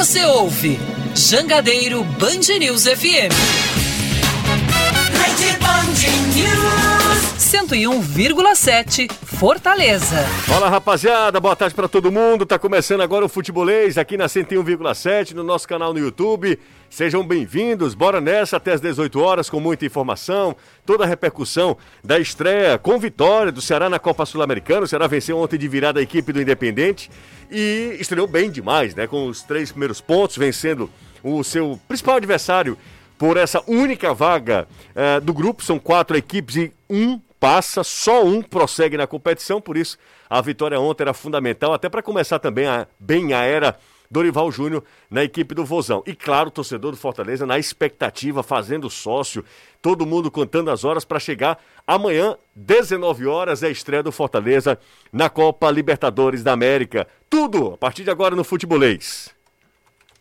Você ouve Jangadeiro Band News FM. Rede Band News 101,7 Fortaleza. Olá, rapaziada, boa tarde para todo mundo. Tá começando agora o Futebolês aqui na 101,7 no nosso canal no YouTube. Sejam bem-vindos, bora nessa até as 18 horas com muita informação, toda a repercussão da estreia com vitória do Ceará na Copa Sul-Americana. O Ceará venceu ontem de virada a equipe do Independente e estreou bem demais, né? Com os três primeiros pontos, vencendo o seu principal adversário por essa única vaga uh, do grupo. São quatro equipes e um passa, só um prossegue na competição, por isso a vitória ontem era fundamental, até para começar também a, bem a era Dorival Júnior na equipe do Vozão. E claro, o torcedor do Fortaleza na expectativa, fazendo sócio, todo mundo contando as horas para chegar amanhã, 19 horas, é a estreia do Fortaleza na Copa Libertadores da América. Tudo a partir de agora no Futebolês.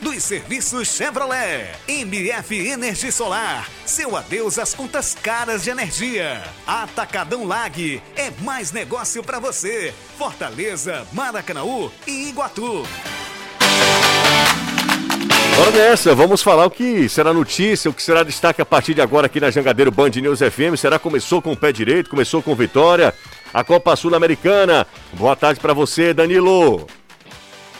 dos serviços Chevrolet. MF Energia Solar. Seu adeus às contas caras de energia. Atacadão Lag. É mais negócio para você. Fortaleza, Maracanaú e Iguatu. Bora nessa, vamos falar o que será notícia, o que será destaque a partir de agora aqui na Jangadeiro Band News FM. Será começou com o pé direito, começou com vitória. A Copa Sul-Americana. Boa tarde para você, Danilo.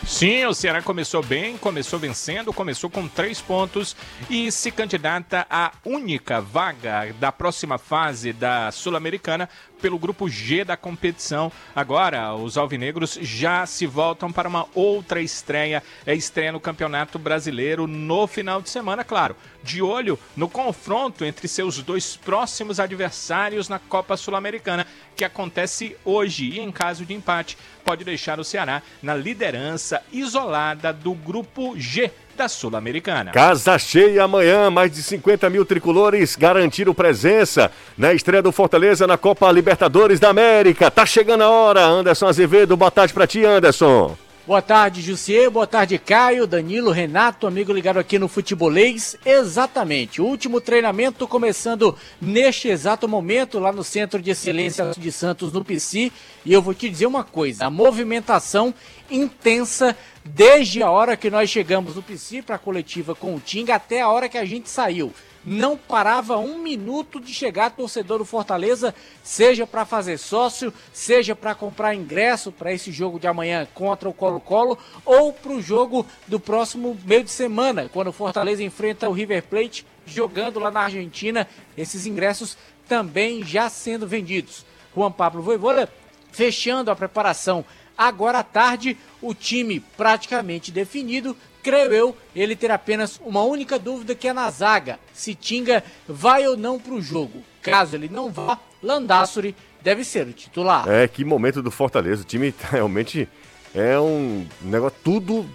Sim, o Ceará começou bem, começou vencendo, começou com três pontos e se candidata à única vaga da próxima fase da Sul-Americana pelo grupo G da competição. Agora, os alvinegros já se voltam para uma outra estreia, é estreia no Campeonato Brasileiro no final de semana, claro. De olho no confronto entre seus dois próximos adversários na Copa Sul-Americana, que acontece hoje e em caso de empate, pode deixar o Ceará na liderança isolada do grupo G da Sul-Americana. Casa cheia amanhã, mais de 50 mil tricolores garantiram presença na estreia do Fortaleza na Copa Libertadores da América. Tá chegando a hora, Anderson Azevedo, boa tarde pra ti, Anderson. Boa tarde, Jussier. Boa tarde, Caio, Danilo, Renato, amigo ligado aqui no Futebolês. Exatamente. O último treinamento começando neste exato momento lá no Centro de Excelência de Santos, no PC. E eu vou te dizer uma coisa: a movimentação intensa desde a hora que nós chegamos no PC para a coletiva com o Tinga até a hora que a gente saiu não parava um minuto de chegar torcedor do Fortaleza, seja para fazer sócio, seja para comprar ingresso para esse jogo de amanhã contra o Colo-Colo ou para o jogo do próximo meio de semana, quando o Fortaleza enfrenta o River Plate jogando lá na Argentina, esses ingressos também já sendo vendidos. Juan Pablo Voivoda fechando a preparação agora à tarde, o time praticamente definido creio eu, ele ter apenas uma única dúvida que é na zaga, se Tinga vai ou não para o jogo. Caso ele não vá, Landassuri deve ser o titular. É, que momento do Fortaleza. O time realmente é um negócio tudo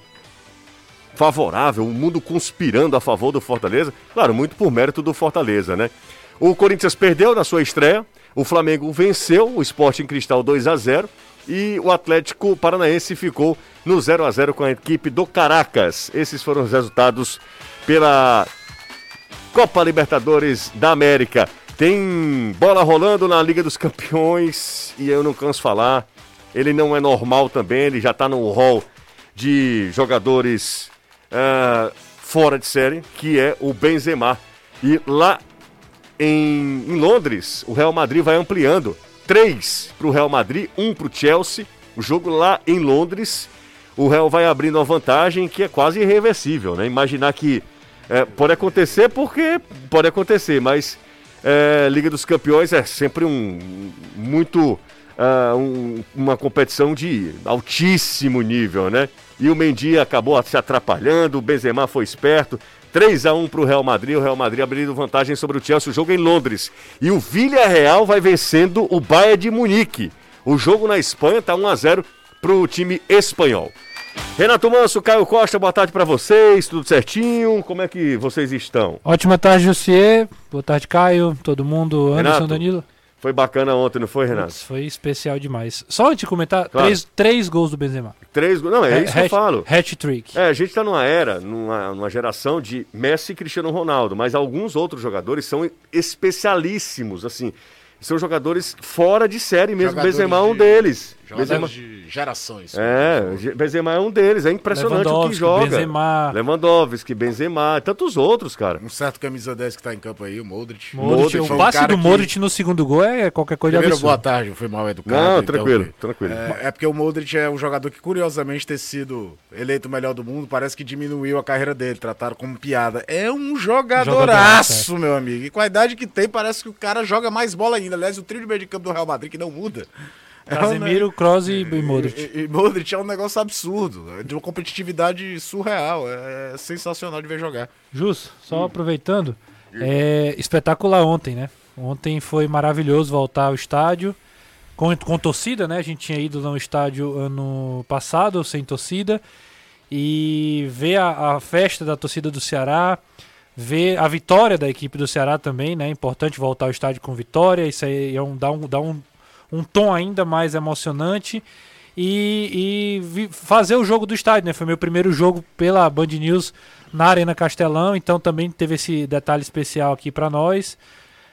favorável, o mundo conspirando a favor do Fortaleza. Claro, muito por mérito do Fortaleza, né? O Corinthians perdeu na sua estreia, o Flamengo venceu o Sporting Cristal 2 a 0 e o Atlético Paranaense ficou no 0 a 0 com a equipe do Caracas. Esses foram os resultados pela Copa Libertadores da América. Tem bola rolando na Liga dos Campeões e eu não canso falar. Ele não é normal também, ele já está no hall de jogadores uh, fora de série, que é o Benzema. E lá em, em Londres, o Real Madrid vai ampliando três para o Real Madrid, um para o Chelsea. O jogo lá em Londres, o Real vai abrindo uma vantagem que é quase irreversível, né? Imaginar que é, pode acontecer porque pode acontecer, mas é, Liga dos Campeões é sempre um muito uh, um, uma competição de altíssimo nível, né? E o Mendy acabou se atrapalhando, o Benzema foi esperto, 3 a 1 para o Real Madrid. O Real Madrid abrindo vantagem sobre o Chelsea. O jogo em Londres. E o Villarreal vai vencendo o Bayern de Munique. O jogo na Espanha está 1 a 0 para o time espanhol. Renato Manso, Caio Costa, boa tarde para vocês, tudo certinho? Como é que vocês estão? Ótima tarde, Jussier. Boa tarde, Caio, todo mundo, Anderson, Renato, Danilo. Foi bacana ontem, não foi, Renato? Putz, foi especial demais. Só antes de comentar, Claro. três, três gols do Benzema. Três gols. Não, é isso que eu falo. Hat-trick. É, a gente tá numa era, numa, numa geração de Messi e Cristiano Ronaldo, mas alguns outros jogadores são especialíssimos, assim. São jogadores fora de série mesmo. Jogadores Benzema é um de- deles. Jogadores Benzema, de gerações. é, Ge- Benzema é um deles. É impressionante o que joga. Benzema. Lewandowski, Benzema, tantos outros, cara. Um certo camisa 10 que tá em campo aí, o Modric. Modric, Modric o um passe do que- Modric no segundo gol é qualquer coisa Primeiro, boa absurda. tarde, foi mal educado. Não, então, tranquilo, tranquilo. É, é porque o Modric é um jogador que, curiosamente, ter sido eleito o melhor do mundo, parece que diminuiu a carreira dele, trataram como piada. É um jogadoraço, meu amigo. E com a idade que tem, parece que o cara joga mais bola ainda. Aliás, o trio de meio de campo do Real Madrid, que não muda. É um Casemiro, Kroos e e Modric. E, e Modric é um negócio absurdo, é de uma competitividade surreal. É sensacional de ver jogar. Jus, só aproveitando, é espetacular ontem, né? Ontem foi maravilhoso voltar ao estádio com, com torcida, né? A gente tinha ido no estádio ano passado sem torcida e ver a, a festa da torcida do Ceará, ver a vitória da equipe do Ceará também, né? Importante voltar ao estádio com vitória, isso aí é um, dá, um, dá um, um tom ainda mais emocionante. E, e vi- fazer o jogo do estádio, né? Foi meu primeiro jogo pela Band News na Arena Castelão, então também teve esse detalhe especial aqui para nós.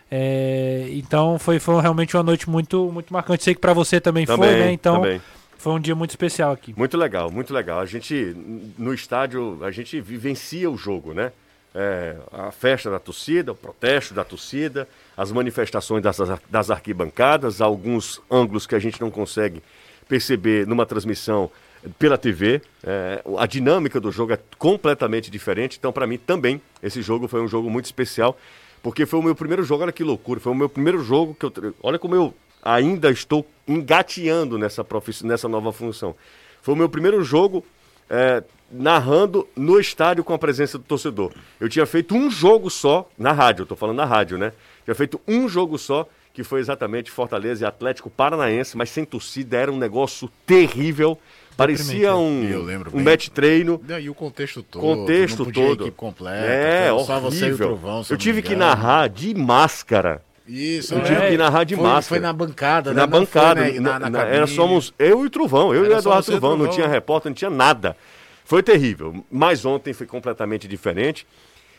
É, então foi, foi realmente uma noite muito, muito marcante. Sei que para você também, Também, foi, né? Então também. foi um dia muito especial aqui. Muito legal, muito legal. A gente, no estádio, a gente vivencia o jogo, né? É, a festa da torcida, o protesto da torcida, as manifestações das, das arquibancadas, alguns ângulos que a gente não consegue perceber numa transmissão pela TV. É, a dinâmica do jogo é completamente diferente. Então, para mim, também, esse jogo foi um jogo muito especial, porque foi o meu primeiro jogo. Olha que loucura, foi o meu primeiro jogo que eu. Olha como eu ainda estou engateando nessa, profiss... nessa nova função. Foi o meu primeiro jogo é, narrando no estádio com a presença do torcedor. Eu tinha feito um jogo só na rádio, eu tô falando na rádio, né? Tinha feito um jogo só, que foi exatamente Fortaleza e Atlético Paranaense, mas sem torcida, era um negócio terrível. Parecia um, lembro um bem. match treino. E o contexto todo. Contexto todo. equipe completa. É, horrível. Trovão, eu tive que narrar de máscara. Isso, Eu é. tive que narrar de foi, máscara. Foi na bancada, Na né? Não foi, bancada, né, na- na, na na- era somos eu e o Truvão, eu Era e Eduardo você e o Truvão, não Truvão. tinha repórter, não tinha nada. Foi terrível, mas ontem foi completamente diferente.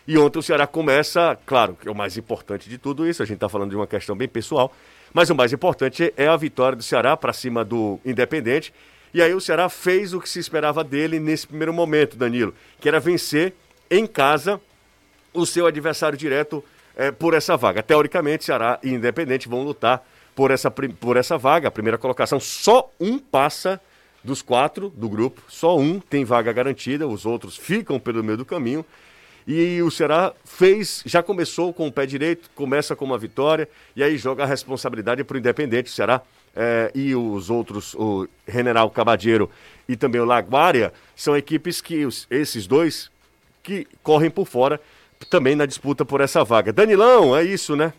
E ontem o Ceará começa, claro, que é o mais importante de tudo isso, a gente está falando de uma questão bem pessoal, mas o mais importante é a vitória do Ceará para cima do Independente. E aí o Ceará fez o que se esperava dele nesse primeiro momento, Danilo, que era vencer em casa o seu adversário direto eh, por essa vaga. Teoricamente, Ceará e Independente vão lutar por essa, por essa vaga, a primeira colocação. Só um passa dos quatro do grupo, só um tem vaga garantida, os outros ficam pelo meio do caminho. E o Ceará fez, já começou com o pé direito, começa com uma vitória, e aí joga a responsabilidade para o Independente, o Ceará eh, e os outros, o General Cabadeiro e também o Laguária, são equipes que esses dois que correm por fora também na disputa por essa vaga. Danilão, é isso, né?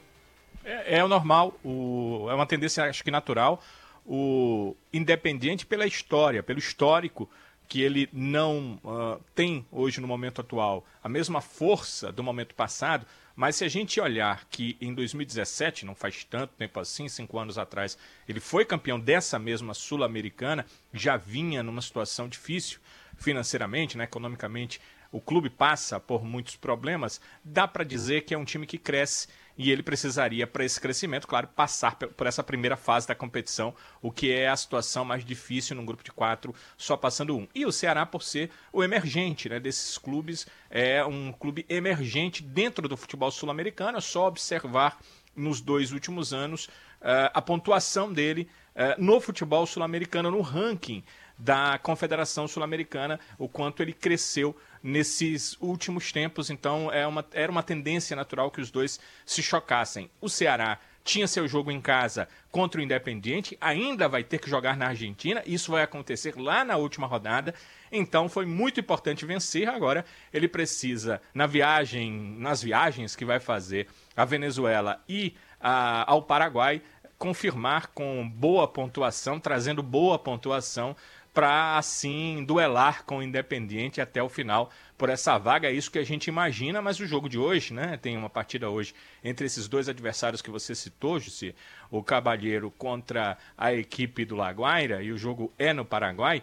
É, é o normal, o, é uma tendência, acho que natural. O Independiente, pela história, pelo histórico, que ele não ah, tem hoje no momento atual a mesma força do momento passado, mas se a gente olhar que em 2017, não faz tanto tempo assim, cinco anos atrás, ele foi campeão dessa mesma Sul-Americana, já vinha numa situação difícil financeiramente, né, economicamente, o clube passa por muitos problemas, dá para dizer que é um time que cresce e ele precisaria, para esse crescimento, claro, passar por essa primeira fase da competição, o que é a situação mais difícil num grupo de quatro, só passando um. E o Ceará, por ser o emergente né, desses clubes, é um clube emergente dentro do futebol sul-americano, é só observar nos dois últimos anos eh, a pontuação dele eh, no futebol sul-americano, no ranking da Confederação Sul-Americana, o quanto ele cresceu nesses últimos tempos. Então, é uma, era uma tendência natural que os dois se chocassem. O Ceará tinha seu jogo em casa contra o Independiente, ainda vai ter que jogar na Argentina, isso vai acontecer lá na última rodada. Então foi muito importante vencer. Agora ele precisa, na viagem, nas viagens que vai fazer à Venezuela e a- ao Paraguai, confirmar com boa pontuação, trazendo boa pontuação para assim duelar com o Independiente até o final por essa vaga. É isso que a gente imagina, mas o jogo de hoje, né? Tem uma partida hoje entre esses dois adversários que você citou, Jussi, o Cabalheiro contra a equipe do Laguaira, e o jogo é no Paraguai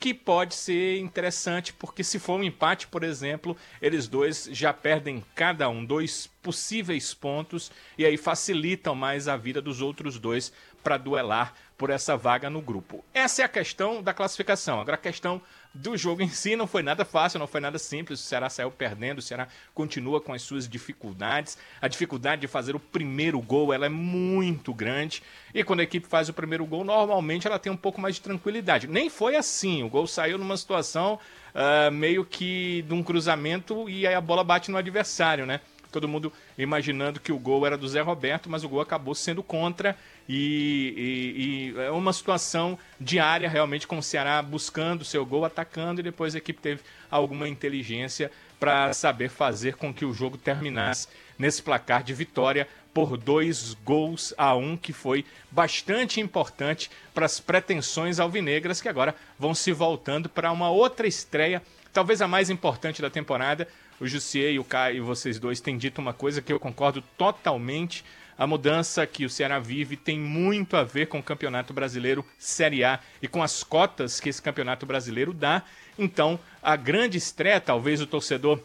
que pode ser interessante, porque se for um empate, por exemplo, eles dois já perdem cada um dois possíveis pontos e aí facilitam mais a vida dos outros dois para duelar por essa vaga no grupo. Essa é a questão da classificação. Agora a questão do jogo em si não foi nada fácil, não foi nada simples. O Ceará saiu perdendo, o Ceará continua com as suas dificuldades. A dificuldade de fazer o primeiro gol ela é muito grande. E quando a equipe faz o primeiro gol, normalmente ela tem um pouco mais de tranquilidade. Nem foi assim. O gol saiu numa situação uh, meio que de um cruzamento e aí a bola bate no adversário, né? Todo mundo imaginando que o gol era do Zé Roberto, mas o gol acabou sendo contra e, e, e, é uma situação diária realmente com o Ceará buscando seu gol, atacando e depois a equipe teve alguma inteligência para saber fazer com que o jogo terminasse nesse placar de vitória por dois gols a um, que foi bastante importante para as pretensões alvinegras que agora vão se voltando para uma outra estreia, talvez a mais importante da temporada. O Jussier e o Caio, vocês dois, têm dito uma coisa que eu concordo totalmente a mudança que o Ceará vive tem muito a ver com o Campeonato Brasileiro Série A e com as cotas que esse Campeonato Brasileiro dá. Então, a grande estreia, talvez o torcedor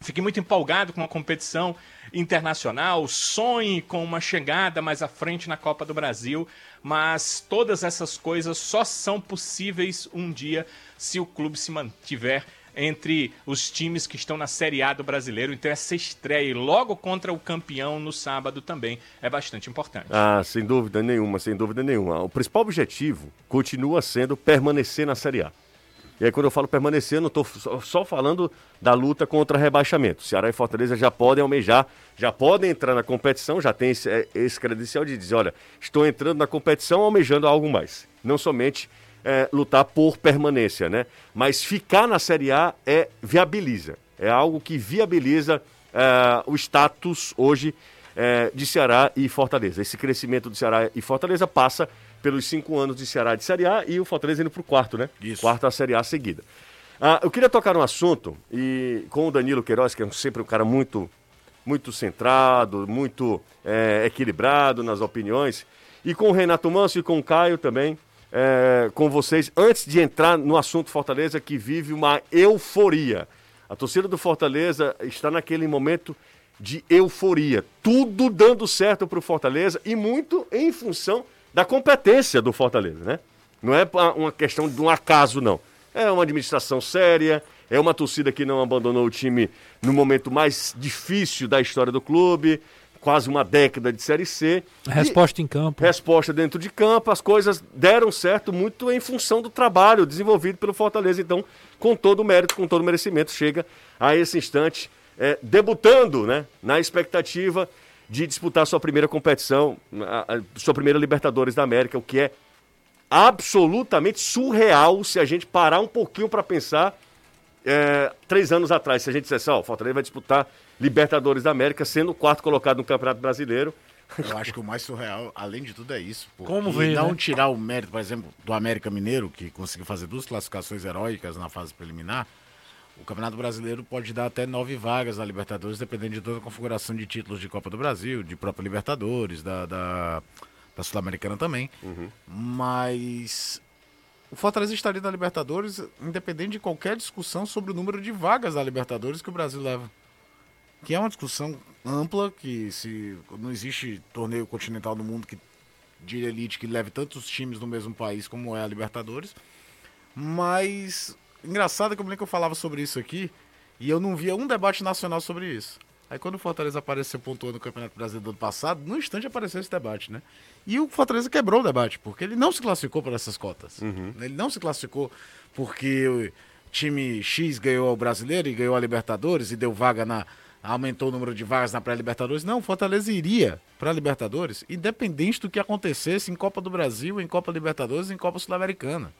fique muito empolgado com a competição internacional, sonhe com uma chegada mais à frente na Copa do Brasil, mas todas essas coisas só são possíveis um dia se o clube se mantiver entre os times que estão na Série A do brasileiro. Então, essa estreia logo contra o campeão no sábado também é bastante importante. Ah, sem dúvida nenhuma, sem dúvida nenhuma. O principal objetivo continua sendo permanecer na Série A. E aí, quando eu falo permanecer, eu não estou só falando da luta contra rebaixamento. Ceará e Fortaleza já podem almejar, já podem entrar na competição, já tem esse, é, esse credencial de dizer: olha, estou entrando na competição almejando algo mais. Não somente é, lutar por permanência, né? Mas ficar na Série A é viabiliza. É algo que viabiliza é, o status hoje é, de Ceará e Fortaleza. Esse crescimento do Ceará e Fortaleza passa pelos cinco anos de Ceará de Série A e o Fortaleza indo para o quarto, né? Isso. Quarta Série A seguida. Ah, eu queria tocar um assunto e com o Danilo Queiroz, que é sempre um cara muito, muito centrado, muito é, equilibrado nas opiniões, e com o Renato Manso e com o Caio também é, com vocês antes de entrar no assunto Fortaleza, que vive uma euforia. A torcida do Fortaleza está naquele momento de euforia. Tudo dando certo para o Fortaleza e muito em função da competência do Fortaleza, né? Não é uma questão de um acaso, não. É uma administração séria, é uma torcida que não abandonou o time no momento mais difícil da história do clube, quase uma década de Série C. Resposta em campo. Resposta dentro de campo. As coisas deram certo muito em função do trabalho desenvolvido pelo Fortaleza. Então, com todo o mérito, com todo o merecimento, chega a esse instante é, debutando né, na expectativa de disputar sua primeira competição, a, a, sua primeira Libertadores da América, o que é absolutamente surreal se a gente parar um pouquinho para pensar é, três anos atrás, se a gente dissesse, ó, oh, o Fortaleza vai disputar Libertadores da América, sendo o quarto colocado no Campeonato Brasileiro. Eu acho que o mais surreal, além de tudo, é isso. Como ver, não né? tirar o mérito, por exemplo, do América Mineiro, que conseguiu fazer duas classificações heróicas na fase preliminar, o Campeonato Brasileiro pode dar até nove vagas na Libertadores, dependendo de toda a configuração de títulos de Copa do Brasil, de própria Libertadores, da, da, da Sul-Americana também. Uhum. Mas o Fortaleza estaria na Libertadores, independente de qualquer discussão sobre o número de vagas da Libertadores que o Brasil leva. Que é uma discussão ampla, que se não existe torneio continental no mundo que, de elite que leve tantos times no mesmo país como é a Libertadores. Mas, engraçado que eu me lembro que eu falava sobre isso aqui, e eu não via um debate nacional sobre isso. Aí quando o Fortaleza apareceu pontuando no Campeonato Brasileiro do ano passado, no instante apareceu esse debate, né? E o Fortaleza quebrou o debate, porque ele não se classificou por essas cotas. Uhum. Ele não se classificou porque o time X ganhou o Brasileiro e ganhou a Libertadores e deu vaga na. Aumentou o número de vagas na pré-Libertadores. Não, o Fortaleza iria para a Libertadores, independente do que acontecesse em Copa do Brasil, em Copa Libertadores, em Copa Sul-Americana.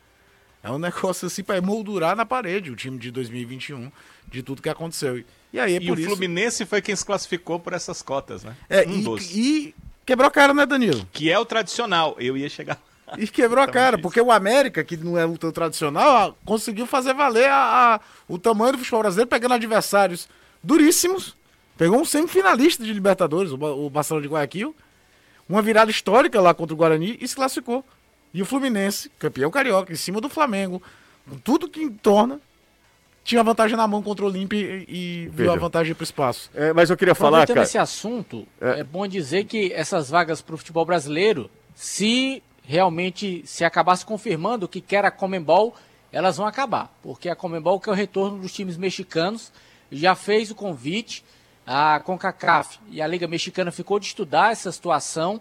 É um negócio assim para emoldurar na parede o time de 2021 de tudo que aconteceu. E aí, é e o isso... Fluminense foi quem se classificou por essas cotas, né? É, um e, e, quebrou a cara, né, Danilo? Que é o tradicional. Eu ia chegar. E quebrou a cara, porque o América, que não é o tão tradicional, conseguiu fazer valer a, a, o tamanho do futebol brasileiro, pegando adversários duríssimos. Pegou um semifinalista de Libertadores, o, o Barcelona de Guayaquil. Uma virada histórica lá contra o Guarani e se classificou. E o Fluminense, campeão carioca, em cima do Flamengo, com tudo que torna, tinha a vantagem na mão contra o Olímpia e, e viu a vantagem para o espaço. É, mas eu queria falar, cara... esse assunto, é. é bom dizer que essas vagas para o futebol brasileiro, se realmente se acabasse confirmando que quer a Comembol, elas vão acabar. Porque a Comembol, que é o retorno dos times mexicanos, já fez o convite, a CONCACAF e a Liga Mexicana ficou de estudar essa situação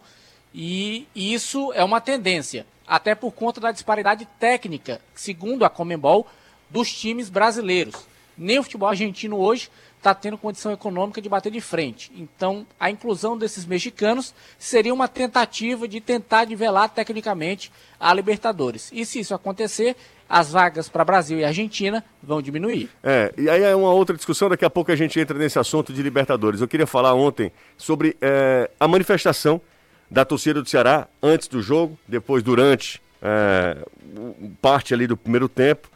e isso é uma tendência, até por conta da disparidade técnica, segundo a Comembol, dos times brasileiros. Nem o futebol argentino hoje está tendo condição econômica de bater de frente. Então, a inclusão desses mexicanos seria uma tentativa de tentar nivelar tecnicamente a Libertadores. E se isso acontecer, as vagas para Brasil e Argentina vão diminuir. É, e aí é uma outra discussão, daqui a pouco a gente entra nesse assunto de Libertadores. Eu queria falar ontem sobre é, a manifestação da torcida do Ceará antes do jogo, depois durante é, parte ali do primeiro tempo.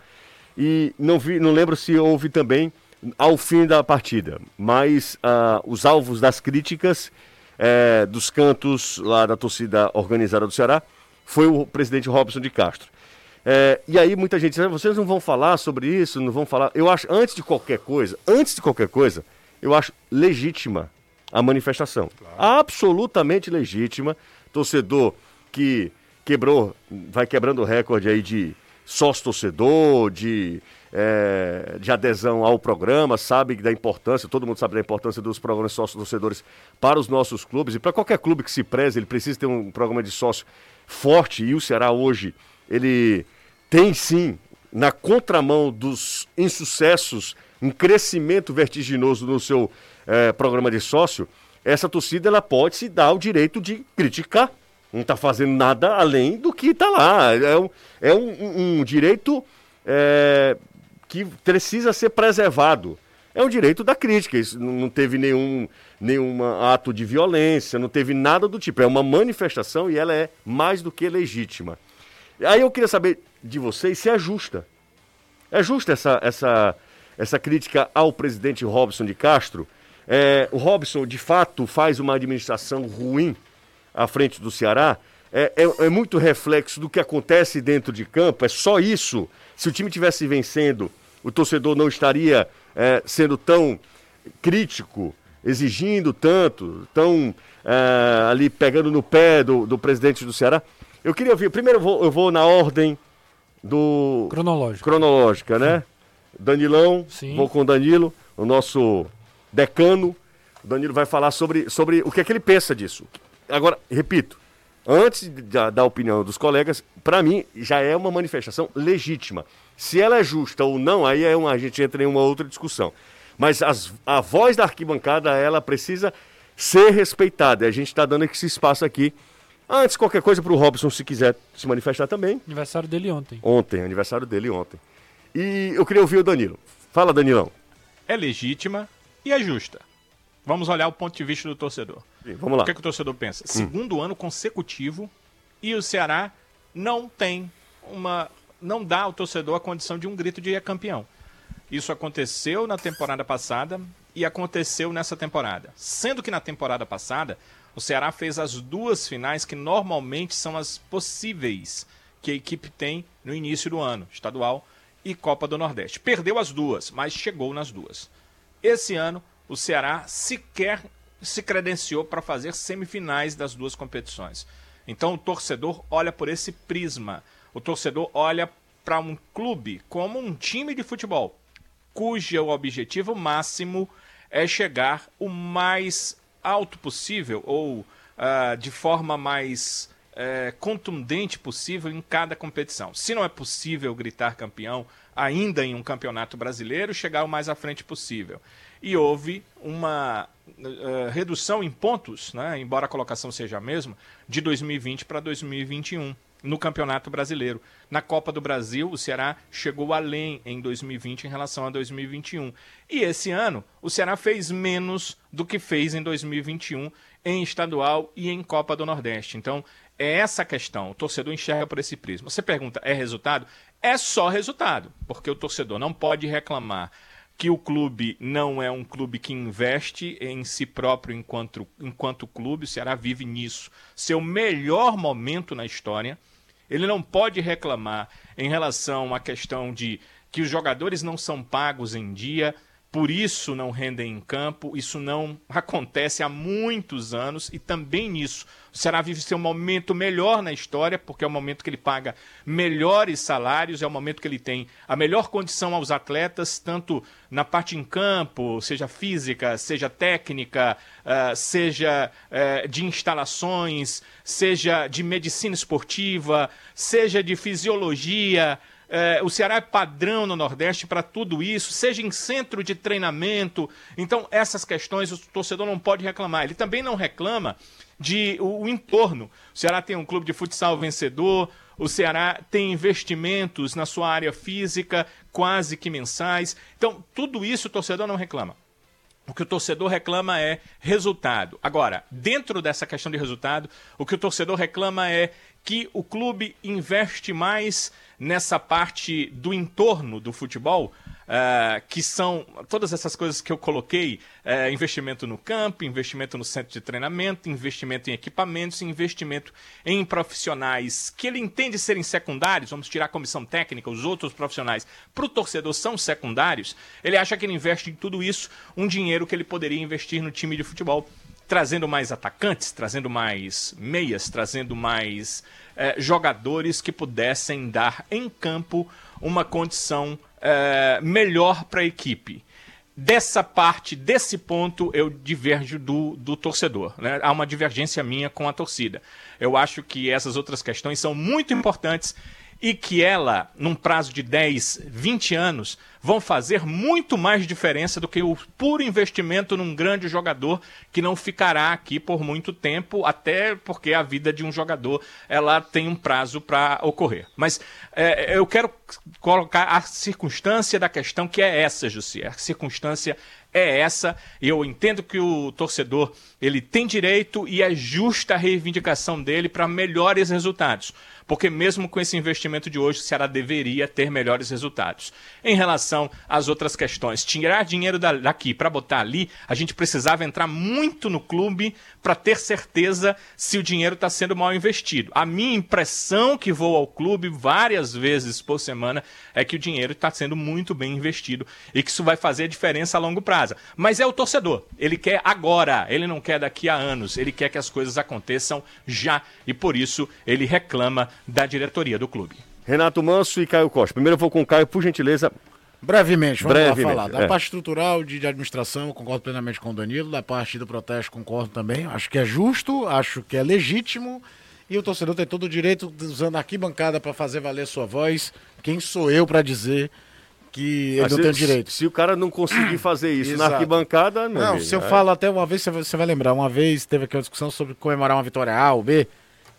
E não, vi, não lembro se houve também ao fim da partida. Mas uh, os alvos das críticas é, dos cantos lá da torcida organizada do Ceará foi o presidente Robson de Castro. É, e aí muita gente diz, ah, vocês não vão falar sobre isso, não vão falar. Eu acho, antes de qualquer coisa, antes de qualquer coisa, eu acho legítima a manifestação. Claro. Absolutamente legítima. Torcedor que quebrou, vai quebrando o recorde aí de sócio-torcedor, de é, de adesão ao programa, sabe da importância, todo mundo sabe da importância dos programas sócios torcedores para os nossos clubes e para qualquer clube que se preze, ele precisa ter um programa de sócio forte e o Ceará hoje, ele tem sim, na contramão dos insucessos, um crescimento vertiginoso no seu é, programa de sócio, essa torcida ela pode se dar o direito de criticar. Não está fazendo nada além do que está lá. É um, é um, um direito é, que precisa ser preservado. É um direito da crítica, isso não teve nenhum, nenhum ato de violência, não teve nada do tipo. É uma manifestação e ela é mais do que legítima. Aí eu queria saber de vocês se é justa. É justa essa, essa, essa crítica ao presidente Robson de Castro? É, o Robson, de fato, faz uma administração ruim à frente do Ceará? É, é, é muito reflexo do que acontece dentro de campo? É só isso? Se o time tivesse vencendo o torcedor não estaria é, sendo tão crítico, exigindo tanto, tão é, ali pegando no pé do, do presidente do Ceará. Eu queria ver, primeiro eu vou, eu vou na ordem do. Cronológica. Cronológica, né? Danilão, Sim. vou com o Danilo, o nosso decano. O Danilo vai falar sobre, sobre o que é que ele pensa disso. Agora, repito, antes da, da opinião dos colegas, para mim já é uma manifestação legítima. Se ela é justa ou não, aí é uma, a gente entra em uma outra discussão. Mas as, a voz da arquibancada, ela precisa ser respeitada. E a gente está dando esse espaço aqui. Antes, qualquer coisa para o Robson, se quiser se manifestar também. Aniversário dele ontem. Ontem, aniversário dele ontem. E eu queria ouvir o Danilo. Fala, Danilão. É legítima e é justa. Vamos olhar o ponto de vista do torcedor. Sim, vamos lá. O que, é que o torcedor pensa? Hum. Segundo ano consecutivo e o Ceará não tem uma não dá ao torcedor a condição de um grito de é campeão. Isso aconteceu na temporada passada e aconteceu nessa temporada. Sendo que na temporada passada, o Ceará fez as duas finais que normalmente são as possíveis que a equipe tem no início do ano, estadual e Copa do Nordeste. Perdeu as duas, mas chegou nas duas. Esse ano, o Ceará sequer se credenciou para fazer semifinais das duas competições. Então o torcedor olha por esse prisma o torcedor olha para um clube como um time de futebol, cujo objetivo máximo é chegar o mais alto possível ou uh, de forma mais uh, contundente possível em cada competição. Se não é possível gritar campeão ainda em um campeonato brasileiro, chegar o mais à frente possível. E houve uma uh, redução em pontos, né, embora a colocação seja a mesma, de 2020 para 2021 no Campeonato Brasileiro. Na Copa do Brasil, o Ceará chegou além em 2020 em relação a 2021. E esse ano, o Ceará fez menos do que fez em 2021 em estadual e em Copa do Nordeste. Então, É essa questão. O torcedor enxerga por esse prisma. Você pergunta, é resultado? É só resultado, porque o torcedor não pode reclamar que o clube não é um clube que investe em si próprio enquanto, enquanto clube. O Ceará vive nisso. Seu melhor momento na história. Ele não pode reclamar em relação à questão de que os jogadores não são pagos em dia por isso não rendem em campo. Isso não acontece há muitos anos e também nisso o Ceará vive seu momento melhor na história, porque é o momento que ele paga melhores salários, é o momento que ele tem a melhor condição aos atletas, tanto na parte em campo, seja física, seja técnica, uh, seja uh, de instalações, seja de medicina esportiva, seja de fisiologia. É, o Ceará é padrão no Nordeste para tudo isso, seja em centro de treinamento. Então, essas questões o torcedor não pode reclamar. Ele também não reclama de o, o entorno. O Ceará tem um clube de futsal vencedor, o Ceará tem investimentos na sua área física quase que mensais. Então, tudo isso o torcedor não reclama. O que o torcedor reclama é resultado. Agora, dentro dessa questão de resultado, o que o torcedor reclama é que o clube investe mais nessa parte do entorno do futebol, uh, que são todas essas coisas que eu coloquei: uh, investimento no campo, investimento no centro de treinamento, investimento em equipamentos, investimento em profissionais que ele entende serem secundários, vamos tirar a comissão técnica, os outros profissionais, para o torcedor são secundários, ele acha que ele investe em tudo isso um dinheiro que ele poderia investir no time de futebol trazendo mais atacantes, trazendo mais meias, trazendo mais eh, jogadores que pudessem dar em campo uma condição eh, melhor para a equipe. Dessa parte, desse ponto, eu diverjo do, do torcedor. Né? Há uma divergência minha com a torcida. Eu acho que essas outras questões são muito importantes e que ela, num prazo de 10, 20 anos, vão fazer muito mais diferença do que o puro investimento num grande jogador que não ficará aqui por muito tempo, até porque a vida de um jogador ela tem um prazo para ocorrer. Mas é, eu quero colocar a circunstância da questão que é essa, Jussi. A circunstância é essa. Eu entendo que o torcedor ele tem direito e é justa a reivindicação dele para melhores resultados porque mesmo com esse investimento de hoje, o Ceará deveria ter melhores resultados. Em relação às outras questões, tirar dinheiro daqui para botar ali, a gente precisava entrar muito no clube para ter certeza se o dinheiro está sendo mal investido. A minha impressão que vou ao clube várias vezes por semana é que o dinheiro está sendo muito bem investido e que isso vai fazer a diferença a longo prazo. Mas é o torcedor, ele quer agora, ele não quer daqui a anos, ele quer que as coisas aconteçam já e por isso ele reclama da diretoria do clube. Renato Manso e Caio Costa. Primeiro eu vou com o Caio, por gentileza. Brevemente, vamos Brevemente, lá falar. Da é. parte estrutural de, de administração, eu concordo plenamente com o Danilo. Da parte do protesto, concordo também. Acho que é justo, acho que é legítimo. E o torcedor tem todo o direito, usando a arquibancada para fazer valer sua voz. Quem sou eu para dizer que ele Mas não se, tem direito? Se o cara não conseguir fazer isso na arquibancada, não. Não, se eu é. falo até uma vez, você vai lembrar. Uma vez teve aqui uma discussão sobre comemorar uma vitória A ou B.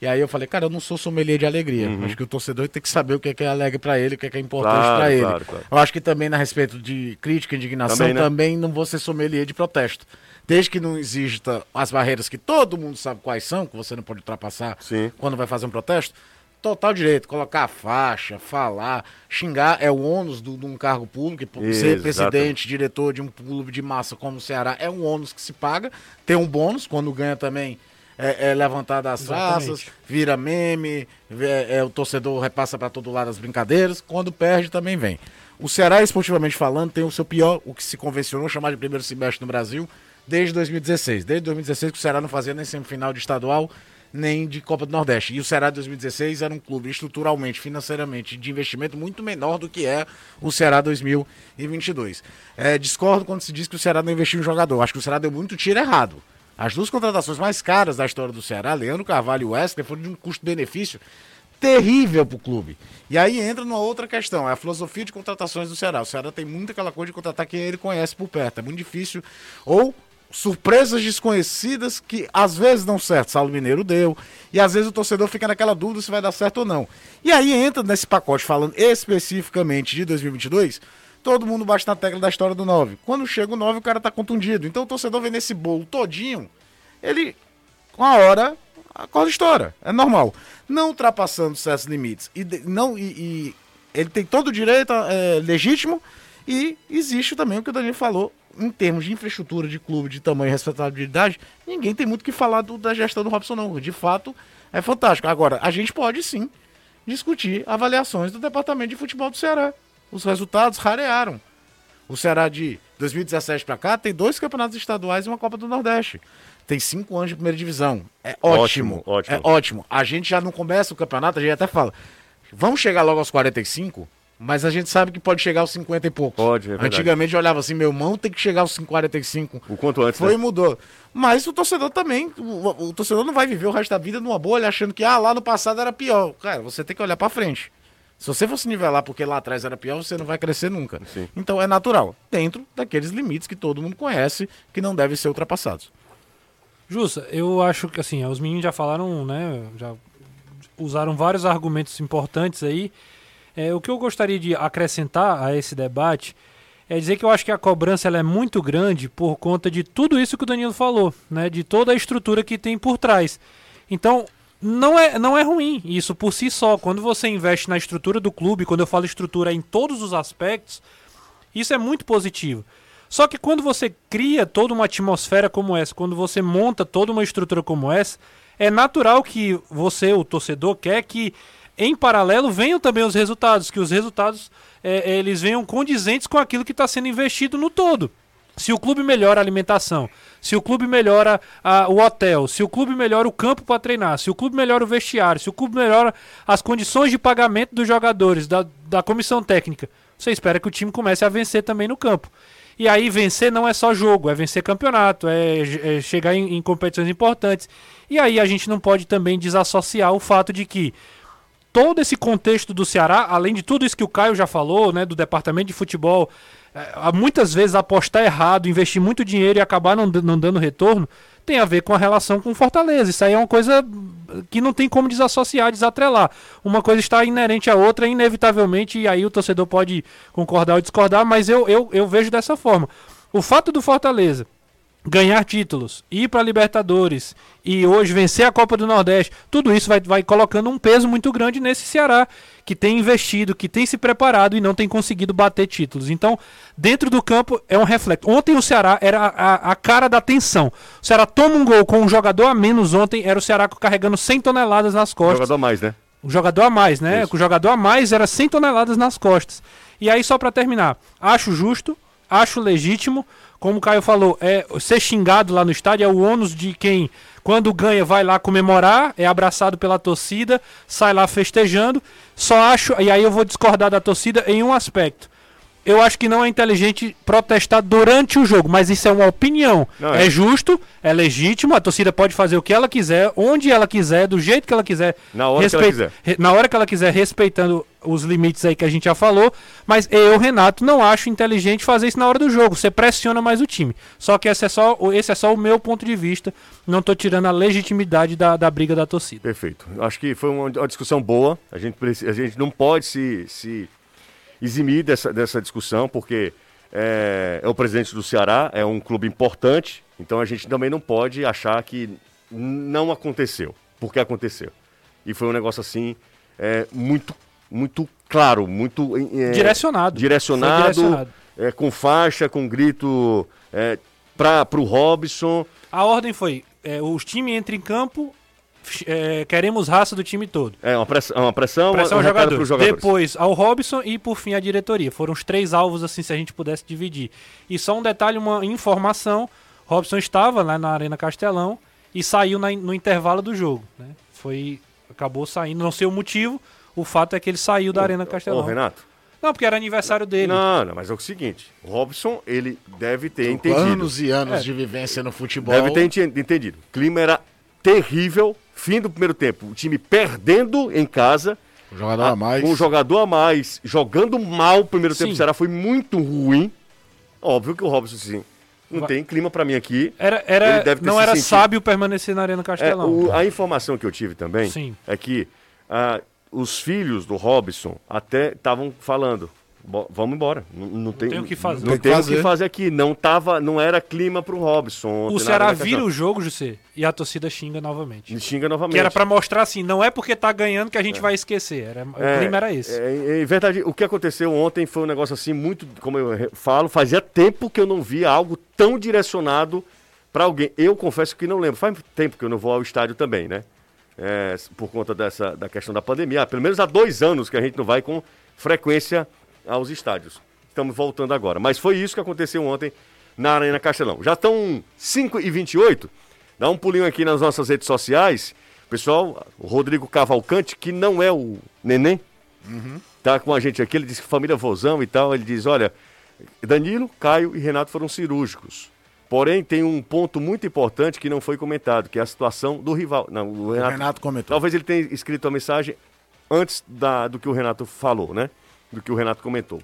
E aí eu falei, cara, eu não sou sommelier de alegria. Uhum. Acho que o torcedor tem que saber o que é, que é alegre para ele, o que é, que é importante claro, para ele. Claro, claro. Eu acho que também, na respeito de crítica, indignação, também, né? também não vou ser sommelier de protesto. Desde que não exista as barreiras que todo mundo sabe quais são, que você não pode ultrapassar Sim. quando vai fazer um protesto, total direito. Colocar a faixa, falar, xingar é o ônus de um cargo público. Ser presidente, diretor de um clube de massa como o Ceará é um ônus que se paga. Tem um bônus, quando ganha também é, é levantado as taças, vira meme, é, é, o torcedor repassa para todo lado as brincadeiras. Quando perde, também vem. O Ceará, esportivamente falando, tem o seu pior, o que se convencionou chamar de primeiro semestre no Brasil, desde 2016. Desde 2016 que o Ceará não fazia nem semifinal de estadual, nem de Copa do Nordeste. E o Ceará de 2016 era um clube estruturalmente, financeiramente, de investimento muito menor do que é o Ceará 2022. É, discordo quando se diz que o Ceará não investiu em jogador. Acho que o Ceará deu muito tiro errado. As duas contratações mais caras da história do Ceará, Leandro Carvalho e Wesley, foram de um custo-benefício terrível para o clube. E aí entra numa outra questão, é a filosofia de contratações do Ceará. O Ceará tem muito aquela coisa de contratar quem ele conhece por perto. É muito difícil. Ou surpresas desconhecidas que às vezes dão certo. Saulo Mineiro deu. E às vezes o torcedor fica naquela dúvida se vai dar certo ou não. E aí entra nesse pacote, falando especificamente de 2022 todo mundo bate na tecla da história do 9. Quando chega o 9, o cara tá contundido. Então o torcedor vê nesse bolo todinho, ele, hora, a corda estoura. É normal. Não ultrapassando certos limites. E, não, e, e ele tem todo o direito é, legítimo. E existe também o que o Danilo falou. Em termos de infraestrutura, de clube, de tamanho e respeitabilidade, ninguém tem muito o que falar do- da gestão do Robson, não. De fato, é fantástico. Agora, a gente pode sim discutir avaliações do departamento de futebol do Ceará. Os resultados rarearam. O Ceará de 2017 para cá tem dois campeonatos estaduais e uma Copa do Nordeste. Tem cinco anos de primeira divisão. É ótimo. Ótimo, ótimo. É ótimo. A gente já não começa o campeonato, a gente até fala. Vamos chegar logo aos 45, mas a gente sabe que pode chegar aos 50 e poucos. Pode, é verdade. Antigamente eu olhava assim, meu irmão tem que chegar aos 45. O quanto antes, Foi né? e mudou. Mas o torcedor também, o, o torcedor não vai viver o resto da vida numa bolha achando que ah, lá no passado era pior. Cara, você tem que olhar pra frente. Se você fosse nivelar porque lá atrás era pior, você não vai crescer nunca. Sim. Então é natural, dentro daqueles limites que todo mundo conhece, que não devem ser ultrapassados. Justa, eu acho que assim, os meninos já falaram, né? Já usaram vários argumentos importantes aí. É, o que eu gostaria de acrescentar a esse debate é dizer que eu acho que a cobrança ela é muito grande por conta de tudo isso que o Danilo falou, né? De toda a estrutura que tem por trás. Então, não é, não é ruim isso por si só. Quando você investe na estrutura do clube, quando eu falo estrutura é em todos os aspectos, isso é muito positivo. Só que quando você cria toda uma atmosfera como essa, quando você monta toda uma estrutura como essa, é natural que você, o torcedor, quer que em paralelo venham também os resultados, que os resultados é, eles venham condizentes com aquilo que está sendo investido no todo. Se o clube melhora a alimentação, se o clube melhora a- o hotel, se o clube melhora o campo para treinar, se o clube melhora o vestiário, se o clube melhora as condições de pagamento dos jogadores, da, da comissão técnica, você espera que o time comece a vencer também no campo. E aí vencer não é só jogo, é vencer campeonato, é, é chegar em, em competições importantes. E aí a gente não pode também desassociar o fato de que todo esse contexto do Ceará, além de tudo isso que o Caio já falou, né, do departamento de futebol, muitas vezes apostar errado, investir muito dinheiro e acabar não, não dando retorno, tem a ver com a relação com Fortaleza. Isso aí é uma coisa que não tem como desassociar, desatrelar. Uma coisa está inerente à outra, inevitavelmente, e aí o torcedor pode concordar ou discordar, mas eu, eu, eu vejo dessa forma. O fato do Fortaleza ganhar títulos, ir para Libertadores e hoje vencer a Copa do Nordeste, tudo isso vai, vai colocando um peso muito grande nesse Ceará, que tem investido, que tem se preparado e não tem conseguido bater títulos. Então, dentro do campo é um reflexo. Ontem o Ceará era a, a- a cara da tensão. O Ceará toma um gol com um jogador a menos ontem, era o Ceará carregando 100 toneladas nas costas. Jogador a mais, né? O jogador a mais, né? Isso. O jogador a mais era 100 toneladas nas costas. E aí, só pra terminar, acho justo, acho legítimo. Como o Caio falou, é ser xingado lá no estádio é o ônus de quem, quando ganha, vai lá comemorar, é abraçado pela torcida, sai lá festejando. Só acho, e aí eu vou discordar da torcida em um aspecto. Eu acho que não é inteligente protestar durante o jogo, mas isso é uma opinião. Não, é é. justo, é legítimo, a torcida pode fazer o que ela quiser, onde ela quiser, do jeito que ela quiser. Na hora que ela quiser. Na hora que ela quiser, respeitando os limites aí que a gente já falou. Mas eu, Renato, não acho inteligente fazer isso na hora do jogo. Você pressiona mais o time. Só que esse é só, esse é só o meu ponto de vista. Não tô tirando a legitimidade da, da briga da torcida. Perfeito. Acho que foi uma, uma discussão boa. A gente, a gente não pode se, se eximir dessa, dessa discussão, porque é, é o presidente do Ceará, é um clube importante, então a gente também não pode achar que não aconteceu, porque aconteceu. E foi um negócio assim, é, muito, muito claro, muito. é, Direcionado. Direcionado, direcionado. é, com faixa, com grito é, para o Robson. A ordem foi: é, os times entram em campo, é, queremos raça do time todo. É uma pressão, uma pressão, Pressão um recado jogadores. Depois ao Robson e por fim a diretoria. Foram os três alvos, assim, se a gente pudesse dividir. E só um detalhe, uma informação: Robson estava lá na Arena Castelão e saiu na- no intervalo do jogo. Né? Foi. Acabou saindo, não sei o motivo. O fato é que ele saiu da Arena Ô, Castelão. Renato. Não, porque era aniversário dele. Não, não, mas é o seguinte. O Robson, ele deve ter entendido. Anos e anos É. de vivência no futebol. Deve ter enten- entendido. O clima era terrível. Fim do primeiro tempo. O time perdendo em casa. Um jogador a mais. Com um jogador a mais. Jogando mal o primeiro tempo. Sim. O Ceará foi muito ruim. Óbvio que o Robson, assim, não Vai- tem clima pra mim aqui. Era, Ele era, deve ter não se era sentido- sábio permanecer na Arena É, Castelão. o- a informação que eu tive também Sim. é que ah, os filhos do Robson até estavam falando. vamos embora. Não, não tem, tem o que fazer. Não Tem o fazer. que fazer aqui. Não, tava, não era clima pro Robson. ontem O Ceará vira o jogo, José, e a torcida xinga novamente. Me xinga novamente. Que era pra mostrar assim, não é porque tá ganhando que a gente vai esquecer. Era, o clima era esse. É, é verdade, o que aconteceu ontem foi um negócio assim, muito, como eu falo, fazia tempo que eu não via algo tão direcionado para alguém. Eu confesso que não lembro, faz tempo que eu não vou ao estádio também, né? É, por conta dessa, da questão da pandemia. Há pelo menos há dois anos que a gente não vai com frequência aos estádios. Estamos voltando agora. Mas foi isso que aconteceu ontem na Arena Castelão. Já estão 5h28. Dá um pulinho aqui nas nossas redes sociais. Pessoal, o Rodrigo Cavalcante, que não é o neném, tá com a gente aqui. Ele disse que família Vozão e tal. Ele diz: olha, Danilo, Caio e Renato foram cirúrgicos. Porém, tem um ponto muito importante que não foi comentado, que é a situação do rival. Não, o O Renato, Renato comentou. Talvez ele tenha escrito a mensagem antes da, do que o Renato falou, né? Do que o Renato comentou.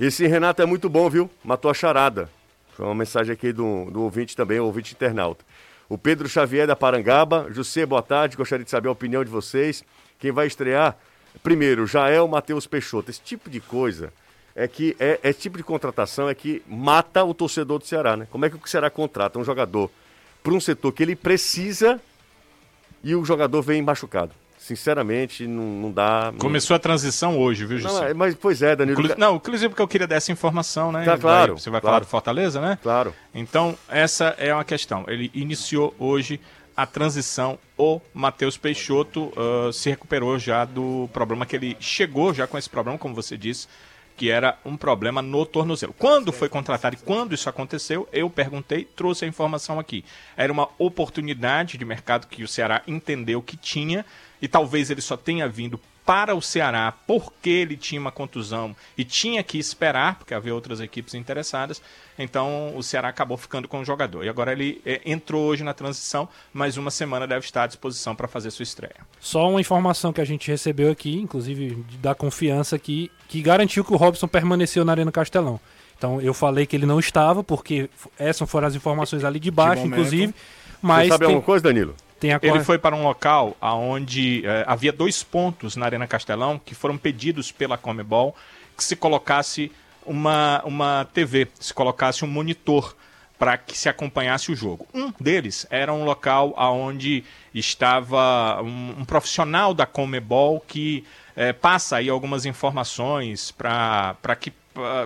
Esse Renato é muito bom, viu? Matou a charada. Foi uma mensagem aqui do, do ouvinte também, o ouvinte internauta. O Pedro Xavier da Parangaba. José, boa tarde. Gostaria de saber a opinião de vocês. Quem vai estrear? Primeiro, Jael Matheus Peixoto. Esse tipo de coisa é que é, esse tipo de contratação é que mata o torcedor do Ceará, né? Como é que o Ceará contrata um jogador para um setor que ele precisa e o jogador vem machucado? Sinceramente, não, não dá. não- Começou a transição hoje, viu, Não, José? é, mas pois é, Danilo. Inclu- Não, inclusive porque eu queria dessa informação, né? Tá, Vai- claro, você vai claro. falar do Fortaleza, né? Claro. Então, essa é uma questão. Ele iniciou hoje a transição. O Matheus Peixoto ah, se recuperou já do problema que ele chegou já com esse problema, como você disse, que era um problema no tornozelo. Quando foi contratado e quando isso aconteceu, eu perguntei, trouxe a informação aqui. Era uma oportunidade de mercado que o Ceará entendeu que tinha e talvez ele só tenha vindo para o Ceará porque ele tinha uma contusão e tinha que esperar, porque havia outras equipes interessadas. Então o Ceará acabou ficando com o jogador. E agora ele eh, entrou hoje na transição, mais uma semana deve estar à disposição para fazer sua estreia. Só uma informação que a gente recebeu aqui, inclusive de- da confiança aqui, que garantiu que o Robson permaneceu na Arena Castelão. Então eu falei que ele não estava, porque essas foram as informações ali de baixo, momento. inclusive. Você Mas sabe tem, alguma coisa, Danilo? Ele corre- foi para um local onde havia dois pontos na Arena Castelão que foram pedidos pela Comebol que se colocasse uma, uma TV, se colocasse um monitor para que se acompanhasse o jogo. Um deles era um local onde estava um, um profissional da Comebol que eh, passa aí algumas informações para que